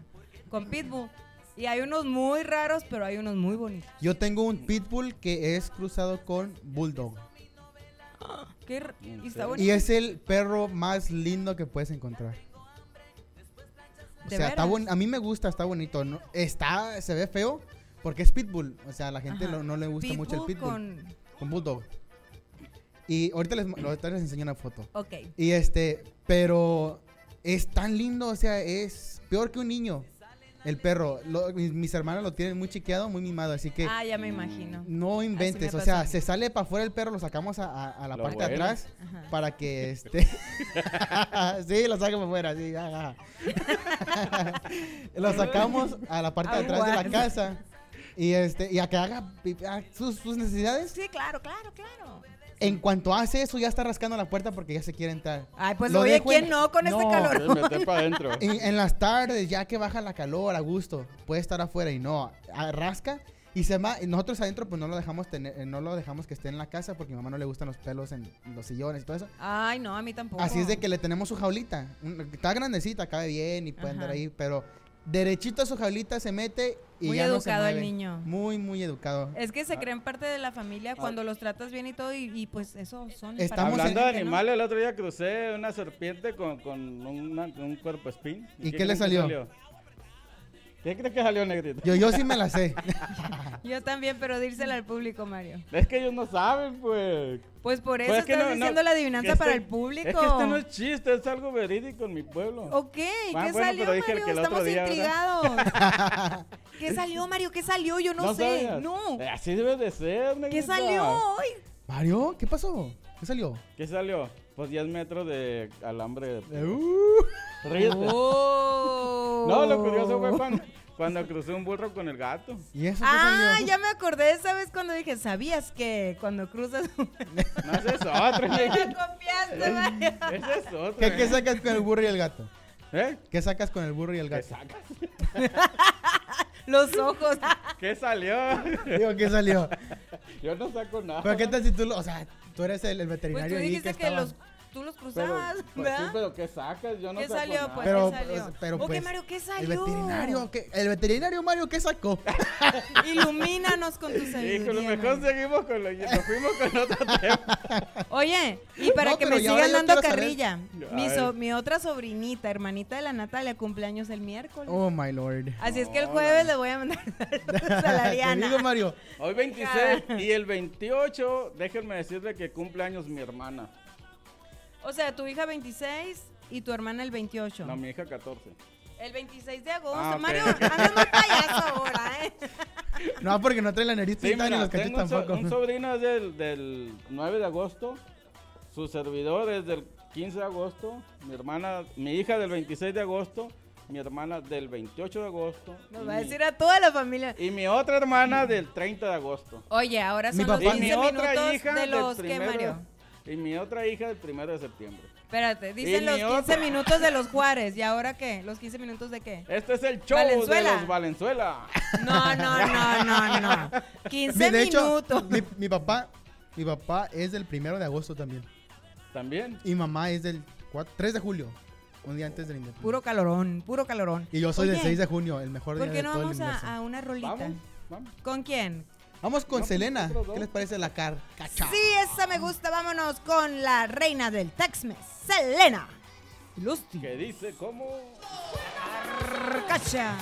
con Pitbull. Y hay unos muy raros, pero hay unos muy bonitos. Yo tengo un pitbull que es cruzado con bulldog. <laughs> Qué r- ¿En y está serio? bonito. Y es el perro más lindo que puedes encontrar. O ¿De sea, está buen- a mí me gusta, está bonito. ¿no? Está, se ve feo, Porque es pitbull. O sea, a la gente lo- no le gusta mucho el Pitbull pitbull. con... Con bulldog. Y ahorita les, ahorita les enseño una foto. Ok. Y este, pero es tan lindo, o sea, es peor que un niño. El perro. Lo- mis, mis hermanos lo tienen muy chiqueado, muy mimado, así que Ah, ya me imagino. no inventes. O sea, se sale para afuera el perro, lo sacamos a, a- a la Lo parte de atrás Ajá. para que <laughs> este. <laughs> sí, lo sacamos afuera, sí, ajá. <laughs> lo sacamos a la parte de atrás de la casa. Y este, y a que haga pi- a sus, sus necesidades. Sí, claro, claro, claro. En cuanto hace eso, ya está rascando la puerta porque ya se quiere entrar. Ay, pues Lo oye, ¿quién en- no con este No. calor? Sí, meter para adentro. <laughs> En, en las tardes, ya que baja la calor a gusto, puede estar afuera y no, a- rasca y se va. y Nosotros adentro, pues no lo dejamos tener, eh, no lo dejamos que esté en la casa porque a mi mamá no le gustan los pelos en los sillones y todo eso. Ay, no, a mí tampoco. Así es de que le tenemos su jaulita. Está grandecita, cabe bien y puede andar Ajá. ahí, pero derechito a su jaulita se mete y Muy ya no se educado el niño. Muy, muy educado. Es que se creen parte de la familia cuando los tratas bien y todo, y, y, pues eso son. Estamos Hablando de ¿no? animales, el otro día crucé una serpiente con, con una- un cuerpo espín. ¿Y qué le salió? ¿Qué crees que salió, negrito? Yo, yo sí me la sé. <laughs> Yo también, pero dírsela al público, Mario. Es que ellos no saben, pues. Pues por eso Pues es que estás no- no, diciendo la que adivinanza este- para el público. Es que este no es chiste, es algo verídico en mi pueblo. Ok, Ah, ¿qué bueno, salió, pero dije el Mario? que Estamos día, intrigados. <laughs> ¿Qué salió, Mario? ¿Qué salió? Yo no, sé. sabías? No. Eh, Así debe de ser, ¿Qué negrita. salió hoy? Mario, ¿qué pasó? ¿Qué salió? ¿Qué salió? Pues 10 metros de alambre. de- Uh, Ríete. Oh. No, lo curioso fue cuando, cuando crucé un burro con el gato. ¿Y eso qué Ah, salió? ya me acordé esa vez cuando dije, ¿sabías que cuando cruzas... <laughs> No, ese es otro. <laughs> Me copiaste, Mario. Ese es otro. ¿Qué, qué sacas con el burro y el gato? ¿Eh? ¿Qué sacas con el burro y el ¿Qué gato? sacas? <laughs> Los ojos. ¿Qué salió? Digo, ¿qué salió? Yo no saco nada. Pero ¿qué tal si tú lo, o sea, tú eres el, el Pues veterinario tú ahí que, estaba- los, tú los Pero, cruzabas, pues, ¿verdad? sí, pero ¿qué sacas? Yo no ¿Qué saco salió, nada. pues? Pero, ¿qué salió? pues, pero pues, Mario, ¿qué El salió? veterinario, ¿qué? El veterinario Mario, ¿qué sacó? <laughs> Ilumínanos con tu sabiduría. Híjole, mejor Mario. seguimos con lo, nos fuimos con otro <laughs> tema. Oye, y para No, que me sigan dando carrilla, mi, ver. so- mi otra sobrinita, hermanita de la Natalia, cumpleaños el miércoles. Oh, my lord. Así es que el jueves no. le voy a mandar <laughs> saludos a la Te digo, Ariana. Mario. Hoy 26 y el 28, déjenme decirle que cumple años mi hermana. O sea, tu hija 26 y tu hermana el 28. No, mi hija 14. El 26 de agosto. Ah, ok. Mario, andas muy payaso ahora, ¿eh? <laughs> No, porque no trae la nariz Sí, ni los cachetes tengo un, so- tampoco. un sobrino es del, del 9 de agosto, su servidor es del 15 de agosto, mi hermana, mi hija del 26 de agosto, mi hermana del 28 de agosto Nos y, va a mi, decir a toda la familia. y mi otra hermana del 30 de agosto. Oye, ahora Mi son los papá- Y 15 mi otra minutos hija de los que, Mario. Y mi otra hija del 1 de septiembre. Espérate, dicen Y los mi 15 otra- minutos de los Juárez. ¿Y ahora qué? ¿Los 15 minutos de qué? Este es el show Valenzuela. de los Valenzuela. No, no, no, no, no. 15 de hecho, minutos. mi, mi papá, mi papá es del primero de agosto también. También. Y mamá es del 4 3 de julio, un día antes del independencia. Puro calorón, puro calorón. Y yo soy del Oye, 6 de junio, el mejor día ¿Por qué de no todo el vamos a, a una rolita? Vamos, vamos. ¿Con quién? Vamos con pues, Selena. ¿Qué les parece la carcacha? Sí, esa me gusta. Vámonos con la reina del Tex-Mex, Selena. Lusty. Que dice cómo... Cacha.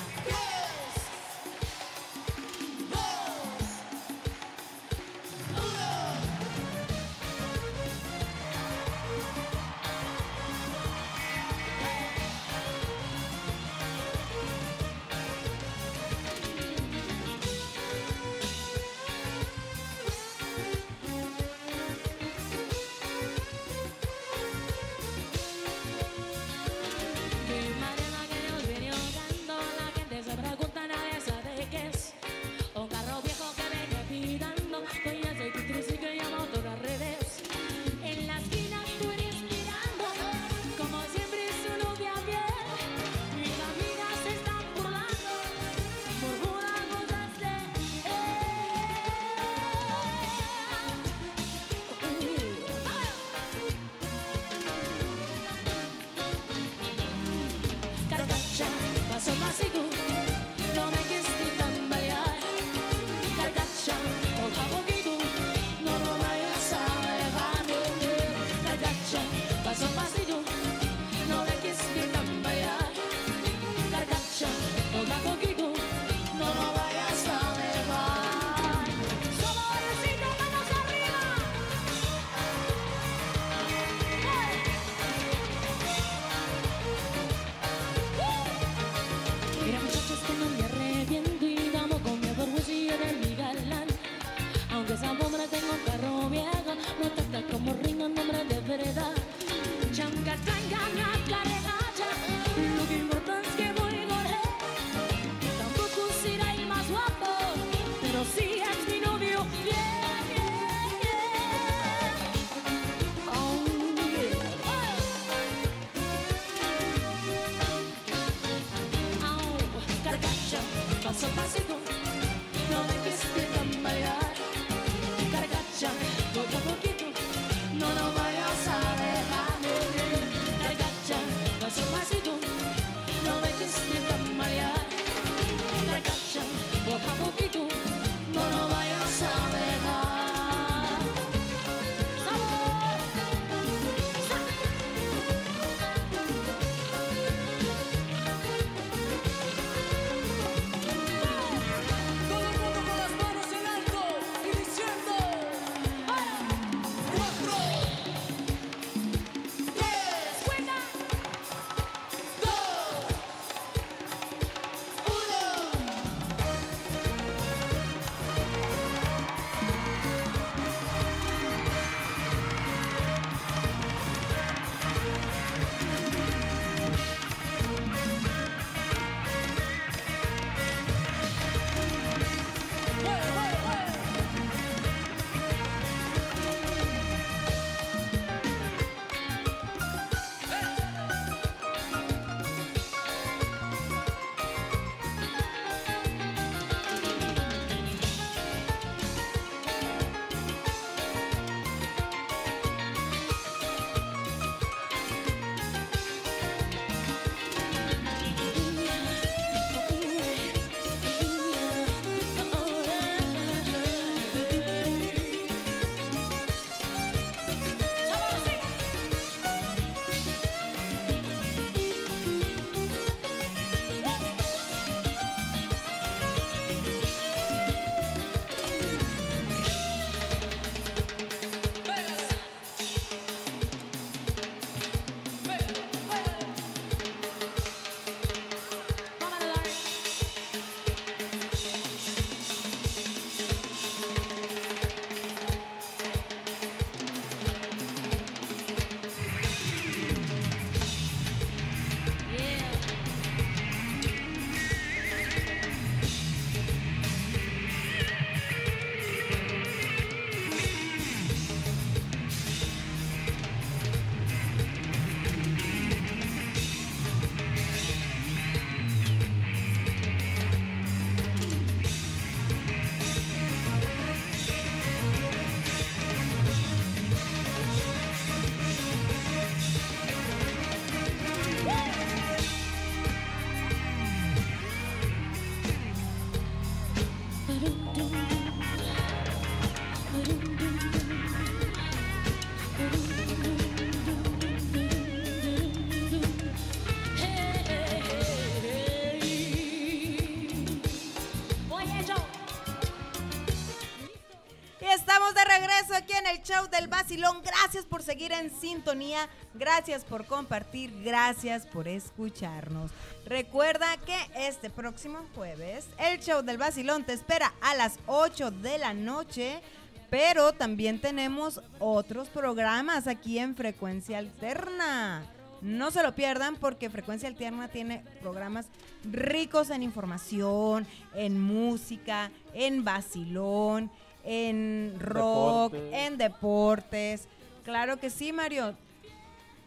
El show del Basilón. Gracias por seguir en sintonía, gracias por compartir, gracias por escucharnos. Recuerda que este próximo jueves el show del Basilón te espera a las 8 de la noche, pero también tenemos otros programas aquí en Frecuencia Alterna. No se lo pierdan porque Frecuencia Alterna tiene programas ricos en información, en música, en vacilón, en rock, Deportes. en deportes. Claro que sí, Mario.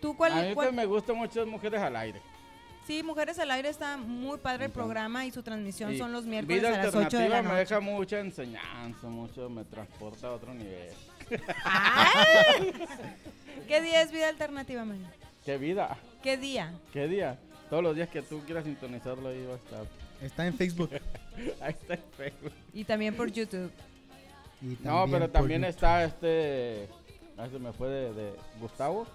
¿Tú cuál, A mí cuál- que me gustan muchas mujeres al aire. Sí, Mujeres al Aire está muy padre el programa y su transmisión Y son los miércoles Vida a las 8 de alternativa la me noche. deja mucha enseñanza, mucho, me transporta a otro nivel. ¡Ay! ¿Qué día es Vida Alternativa, Mario? ¿Qué vida? ¿Qué día? ¿Qué día? Todos los días que tú quieras sintonizarlo ahí va a estar. Está en Facebook. <laughs> Ahí está el Facebook. Y también por YouTube. Y No, pero también YouTube. está este. Ah, se me fue de, de Gustavo.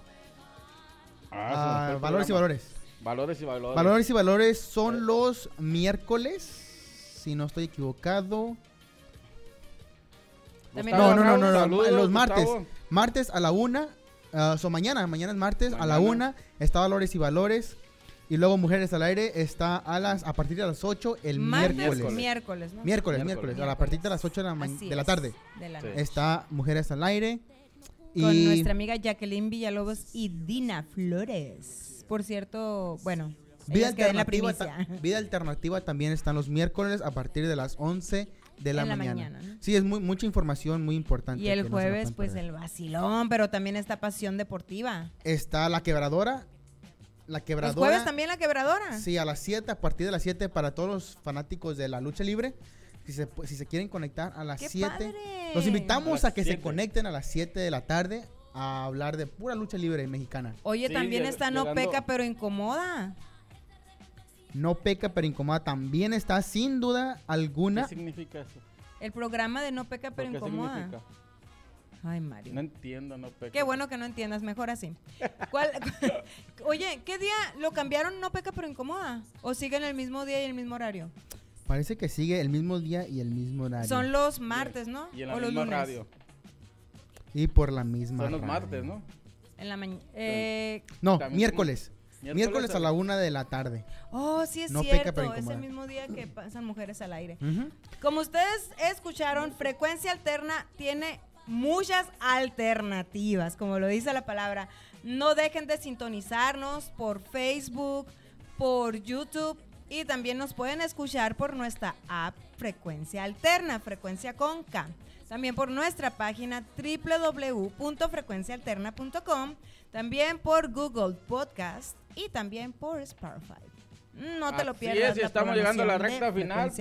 Ah, Ah, valores y valores. Valores y valores. Valores y valores Eh. son los miércoles, si no estoy equivocado. No, no, no, no, no, saludos, los martes. Gustavo. Martes a la una, ah, so mañana, mañana es martes a la una, está valores y valores. Y luego Mujeres al Aire está a las a partir de las 8 el Martes, miércoles. miércoles, ¿no? Miércoles, Miércoles. miércoles, a la partir de las 8 de la, de la es, tarde. de la Sí. noche. Está Mujeres al Aire. Con nuestra amiga Jacqueline Villalobos y Dina Flores. Por cierto, bueno, Vida la alternativa, vida alternativa también están los miércoles a partir de las 11 de la En la mañana. mañana, ¿no? Sí, es muy, mucha información muy importante. Y el no la jueves, pues perder. el vacilón, pero también esta pasión deportiva. Está la quebradora. La Los quebradora. jueves también la quebradora. Sí, a las 7, a partir de las 7 para todos los fanáticos de la lucha libre. Si se, si se quieren conectar a las ¡Qué 7, padre! los invitamos A que se 7. conecten a las 7 de la tarde a hablar de pura lucha libre mexicana. Oye, Sí, también está No Peca, pero incomoda. No peca pero incomoda también está sin duda ¿Qué alguna. significa eso? El programa de No Peca, pero ¿Pero ¿Qué incomoda. significa? Ay, Mario. No entiendo, no peca. Qué bueno que no entiendas, mejor así. ¿Cuál- <laughs> Oye, ¿qué día lo cambiaron No Peca, pero incomoda? ¿O siguen el mismo día y el mismo horario? Parece que sigue el mismo día y el mismo horario. Son los martes, ¿no? Y en la o los misma lunes. radio. Y por la misma. Son los radio. martes, ¿no? En la mañana. Eh, No, miércoles. Miércoles Miércoles a la una de la tarde. oh, sí es No peca, cierto. pero es el mismo día que pasan mujeres al aire. Como ustedes escucharon, Frecuencia Alterna tiene muchas alternativas, como lo dice la palabra. No dejen de sintonizarnos por Facebook, por YouTube y también nos pueden escuchar por nuestra app Frecuencia Alterna, Frecuencia con K. También por nuestra página www.frecuenciaalterna.com, también por Google Podcast y también por Spotify. No te lo pierdas. es, estamos llegando a la recta final.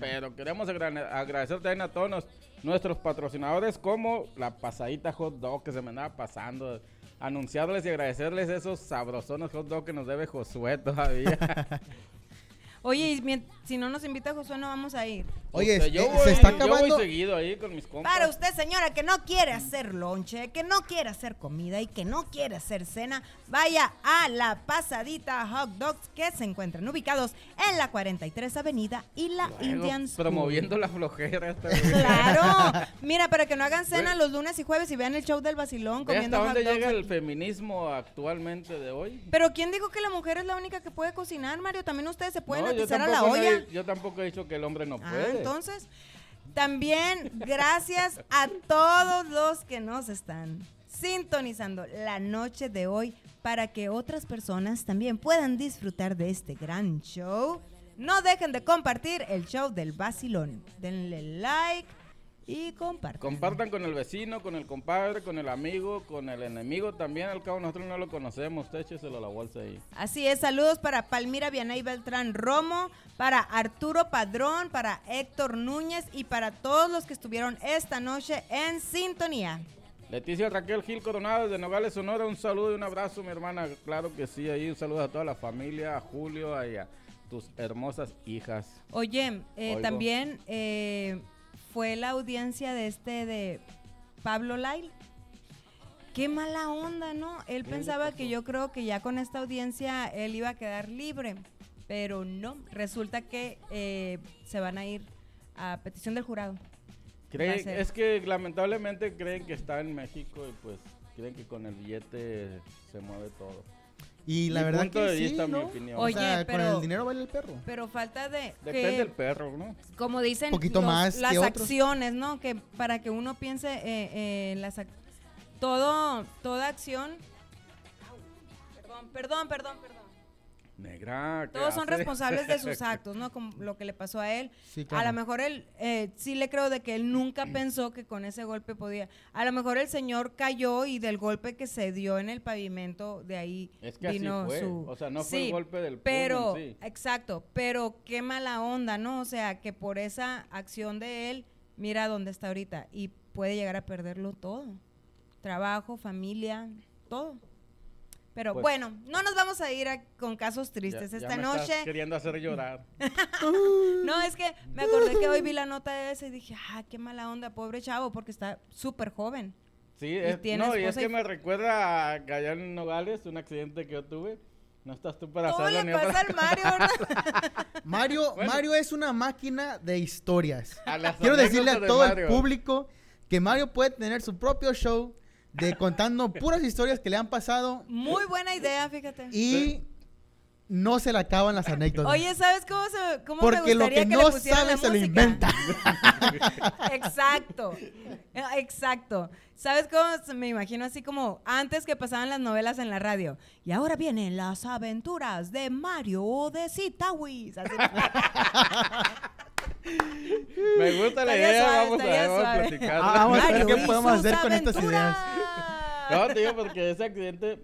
Pero queremos agra- agradecer también a todos nos- nuestros patrocinadores, como la pasadita hot dog que se me andaba pasando. Anunciarles y agradecerles esos sabrosones hot dog que nos debe Josué todavía. <laughs> Oye, y si no nos invita Josué, no vamos a ir. Oye, O sea, yo voy- se está Yo acabando. voy seguido ahí con mis compas. Para usted, señora, que no quiere hacer lonche, que no quiere hacer comida y que no quiere hacer cena, vaya a la pasadita Hot Dogs que se encuentran ubicados en la 43 Avenida y la Luego, Indian School. Promoviendo la flojera. esta. Claro. <laughs> Mira, para que no hagan cena los lunes y jueves y vean el show del vacilón ¿Ve comiendo hasta hot dónde dogs llega el aquí. feminismo actualmente de hoy? Pero ¿quién dijo que la mujer es la única que puede cocinar, Mario? También ustedes se pueden No, yo la tampoco no he- olla. yo tampoco he dicho que el hombre no Ah, puede. entonces, también gracias a todos los que nos están sintonizando la noche de hoy para que otras personas también puedan disfrutar de este gran show. No dejen de compartir el show del vacilón. Denle like y compartan. Compartan con el vecino, con el compadre, con el amigo, con el enemigo también. Al cabo nosotros no lo conocemos. Usted écheselo a la bolsa ahí. Así es, saludos para Palmira Vianey Beltrán Romo, para Arturo Padrón, para Héctor Núñez y para todos los que estuvieron esta noche en sintonía. Leticia Raquel Gil Coronado desde Nogales, Sonora. Un saludo y un abrazo, mi hermana. Claro que sí, ahí un saludo a toda la familia, a Julio a tus hermosas hijas. Oye, eh, también eh, fue la audiencia de este de Pablo Lail. Qué mala onda, ¿no? Él ¿Qué le pensaba que yo creo que ya con esta audiencia él iba a quedar libre, pero no. Resulta que eh, se van a ir a petición del jurado. Creen- es que lamentablemente creen que está en México y pues creen que con el billete se mueve todo. Y la Mi verdad punto que de sí, vista, mi ¿no? opinión. O Oye, sea, con pero- el dinero baila el perro. Pero falta de Depende del perro, ¿no? como dicen, Poquito más las que otros. acciones, ¿no? Que para que uno piense eh, eh, las todo toda acción. Perdón, perdón, perdón, perdón. Negra. ¿qué Todos son hace? responsables de sus <laughs> actos, ¿no? Como lo que le pasó a él. Sí, A lo mejor él, eh, sí le creo de que él nunca pensó que con ese golpe podía. A lo mejor el señor cayó y del golpe que se dio en el pavimento, de ahí Es que así vino fue. su. O sea, no fue el Sí, golpe del Pero, en sí. exacto, pero qué mala onda, ¿no? O sea, que por esa acción de él, mira dónde está ahorita y puede llegar a perderlo todo. Trabajo, familia, todo. Pero Pues- bueno, no nos vamos a ir a- con casos Ya- tristes ya esta me estás noche. queriendo hacer llorar. <laughs> No, es que me acordé que hoy vi la nota de esa y dije, ah, qué mala onda, pobre chavo, porque está súper joven. Sí, es, tiene no, y es que y- me recuerda a allá en Nogales, un accidente que yo tuve. No estás tú para ¿Cómo hacerlo le ni pasa al Mario, verdad? <laughs> Mario, Bueno. Mario es una máquina de historias. Quiero decirle a de todo Mario. el público que Mario puede tener su propio show de contando puras historias que le han pasado Muy buena idea, fíjate. y no se le acaban las anécdotas. Oye, ¿sabes cómo, se, cómo me porque lo gustaría que que no le pusieran sabe la se lo inventa. <laughs> Exacto. Exacto. ¿Sabes cómo se- me imagino así como antes que pasaban las novelas en la radio? Y ahora vienen las aventuras de Mario de Citawis. Así- Me gusta la Estaría idea, suave, vamos a ver, vamos a. Ah, vamos a ver qué podemos hacer con estas aventuras. No, digo porque ese accidente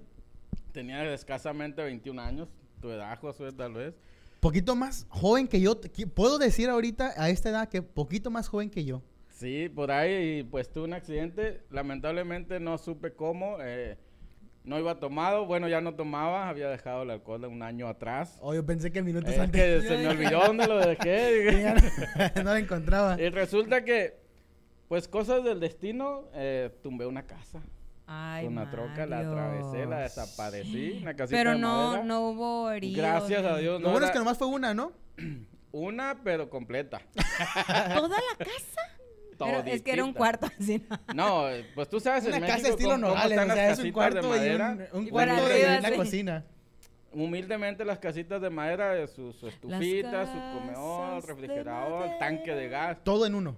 tenía escasamente 21 años, tu edad, Josué, tal vez. Poquito más joven que yo. Puedo decir ahorita a esta edad que poquito más joven que yo. Sí, por ahí, pues tuve un accidente. Lamentablemente no supe cómo. eh, no iba tomado. Bueno, ya no tomaba. Había dejado el alcohol un año atrás. Oh, yo pensé que minutos Es antes que se me olvidó dónde lo dejé. <laughs> no, <laughs> no la encontraba. y resulta que, pues cosas del destino, eh, tumbé una casa. Ay, con una troca, la atravesé, la desaparecí. Una casita Pero de no, madera. no hubo heridos. Gracias a Dios. Lo no bueno es que nomás fue una, ¿no? <clears throat> Una, pero completa. <laughs> ¿Toda la casa? Pero es que era un cuarto así, ¿no? No, pues tú sabes en Una México casa estilo cómo- cómo Nogales, están o las sea, es un de cuarto y madera. un, un Y cuarto arriba, sí. cocina. Humildemente las casitas de madera, eh, su, su estufita, su comedor, de refrigerador, tanque de gas, Todo en uno.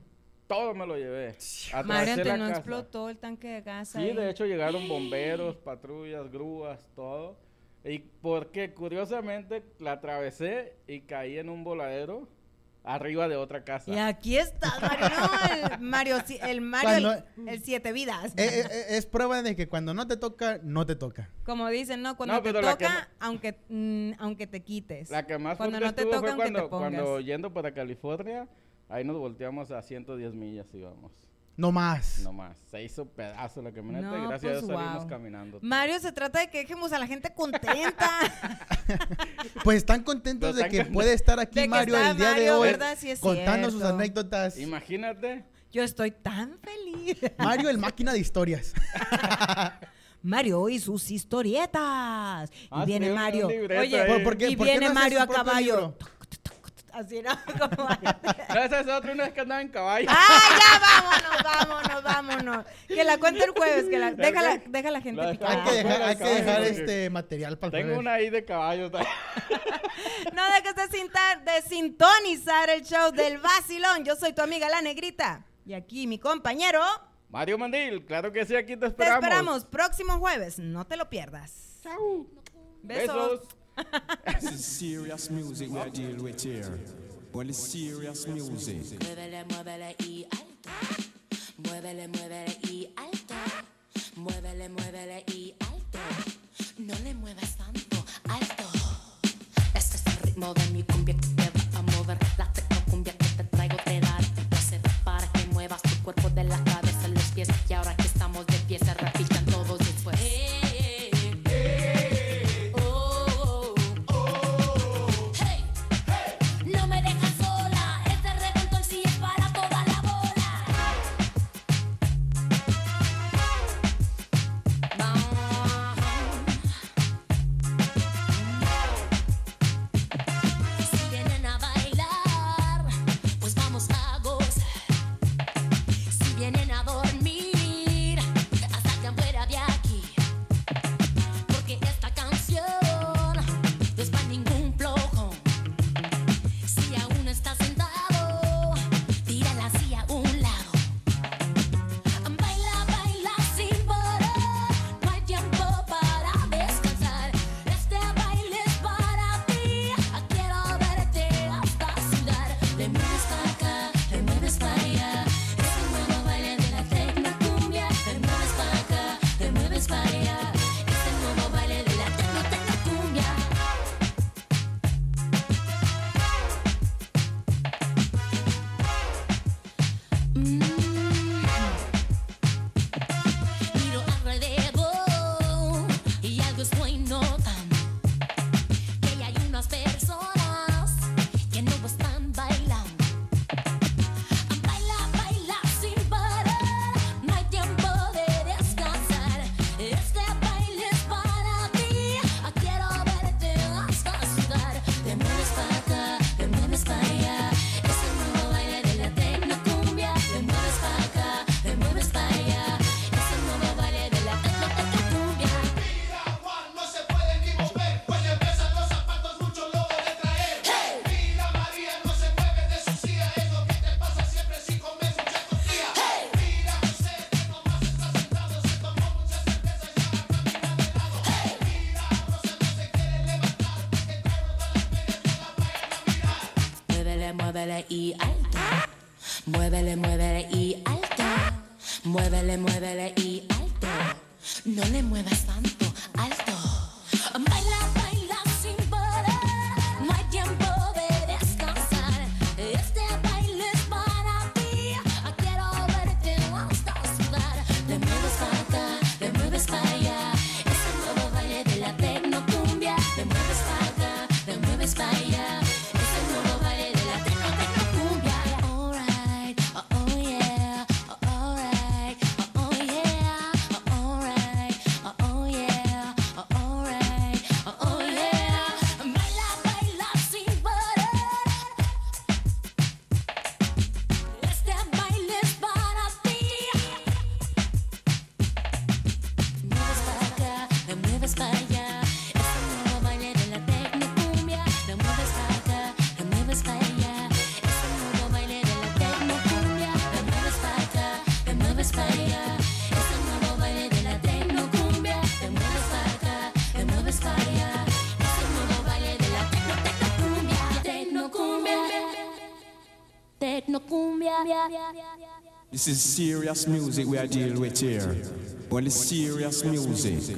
Todo me lo llevé. Mario, Atravesé te la no casa. explotó el tanque de gas Sí, ahí? de hecho llegaron <gasps> bomberos, patrullas, grúas, todo. Y porque curiosamente la atravesé y caí en un voladero arriba de otra casa. Y aquí estás, <laughs> Mario. No, el Mario, el Mario, Cuando- el siete vidas. Eh, eh, eh, es prueba de que cuando no te toca, no te toca. Como dicen, ¿no? Cuando No, te que toca, aunque, mm, aunque te quites. La que más Cuando no te toca, fue aunque te cuando, pongas. cuando yendo para California, ahí nos volteamos a 110 millas íbamos. No más. No más. Se hizo pedazo la camioneta y No, gracias pues, a Dios salimos wow. caminando. Mario, se trata de que dejemos a la gente contenta. <laughs> Pues están contentos Pero de que contentos. puede estar aquí <laughs> Mario el día de hoy ¿verdad? Sí es contando sus cierto. anécdotas. Imagínate. Yo estoy tan feliz. <laughs> Mario el máquina de historias. Mario y sus historietas. Y Ah, viene un- un Mario. Oye. ¿Por- por qué- y por qué viene no Mario a caballo. libro? Así, ¿no? <laughs> Como- <laughs> esa es otra, una vez que andaba en caballo. ¡Ah, ya! Vámonos, vámonos, vámonos. Que la cuente el jueves. Que la, déjala, deja la gente picada. hay que dejar, hay que caballo, dejar porque este material para el Tengo jueves. una ahí de caballo. también. <laughs> No dejes de, cintar- de sintonizar el show del vacilón. Yo soy tu amiga La Negrita. Y aquí mi compañero. Mario Mandil, claro que sí, aquí te Te esperamos. esperamos próximo jueves. No te lo pierdas. Chau. Besos. This is serious music we are dealing with here. Well, it's serious music. Muévele, muévele y alto. Muévele, muévele y alto. Muévele, muévele y alto. No le muevas tanto, alto. Este es el ritmo de mi cumbia que te va a mover. La cumbia que te traigo te da placer para que muevas tu cuerpo de la cabeza a los pies. Y ahora This is serious music we are dealing with here. Well, it's serious music.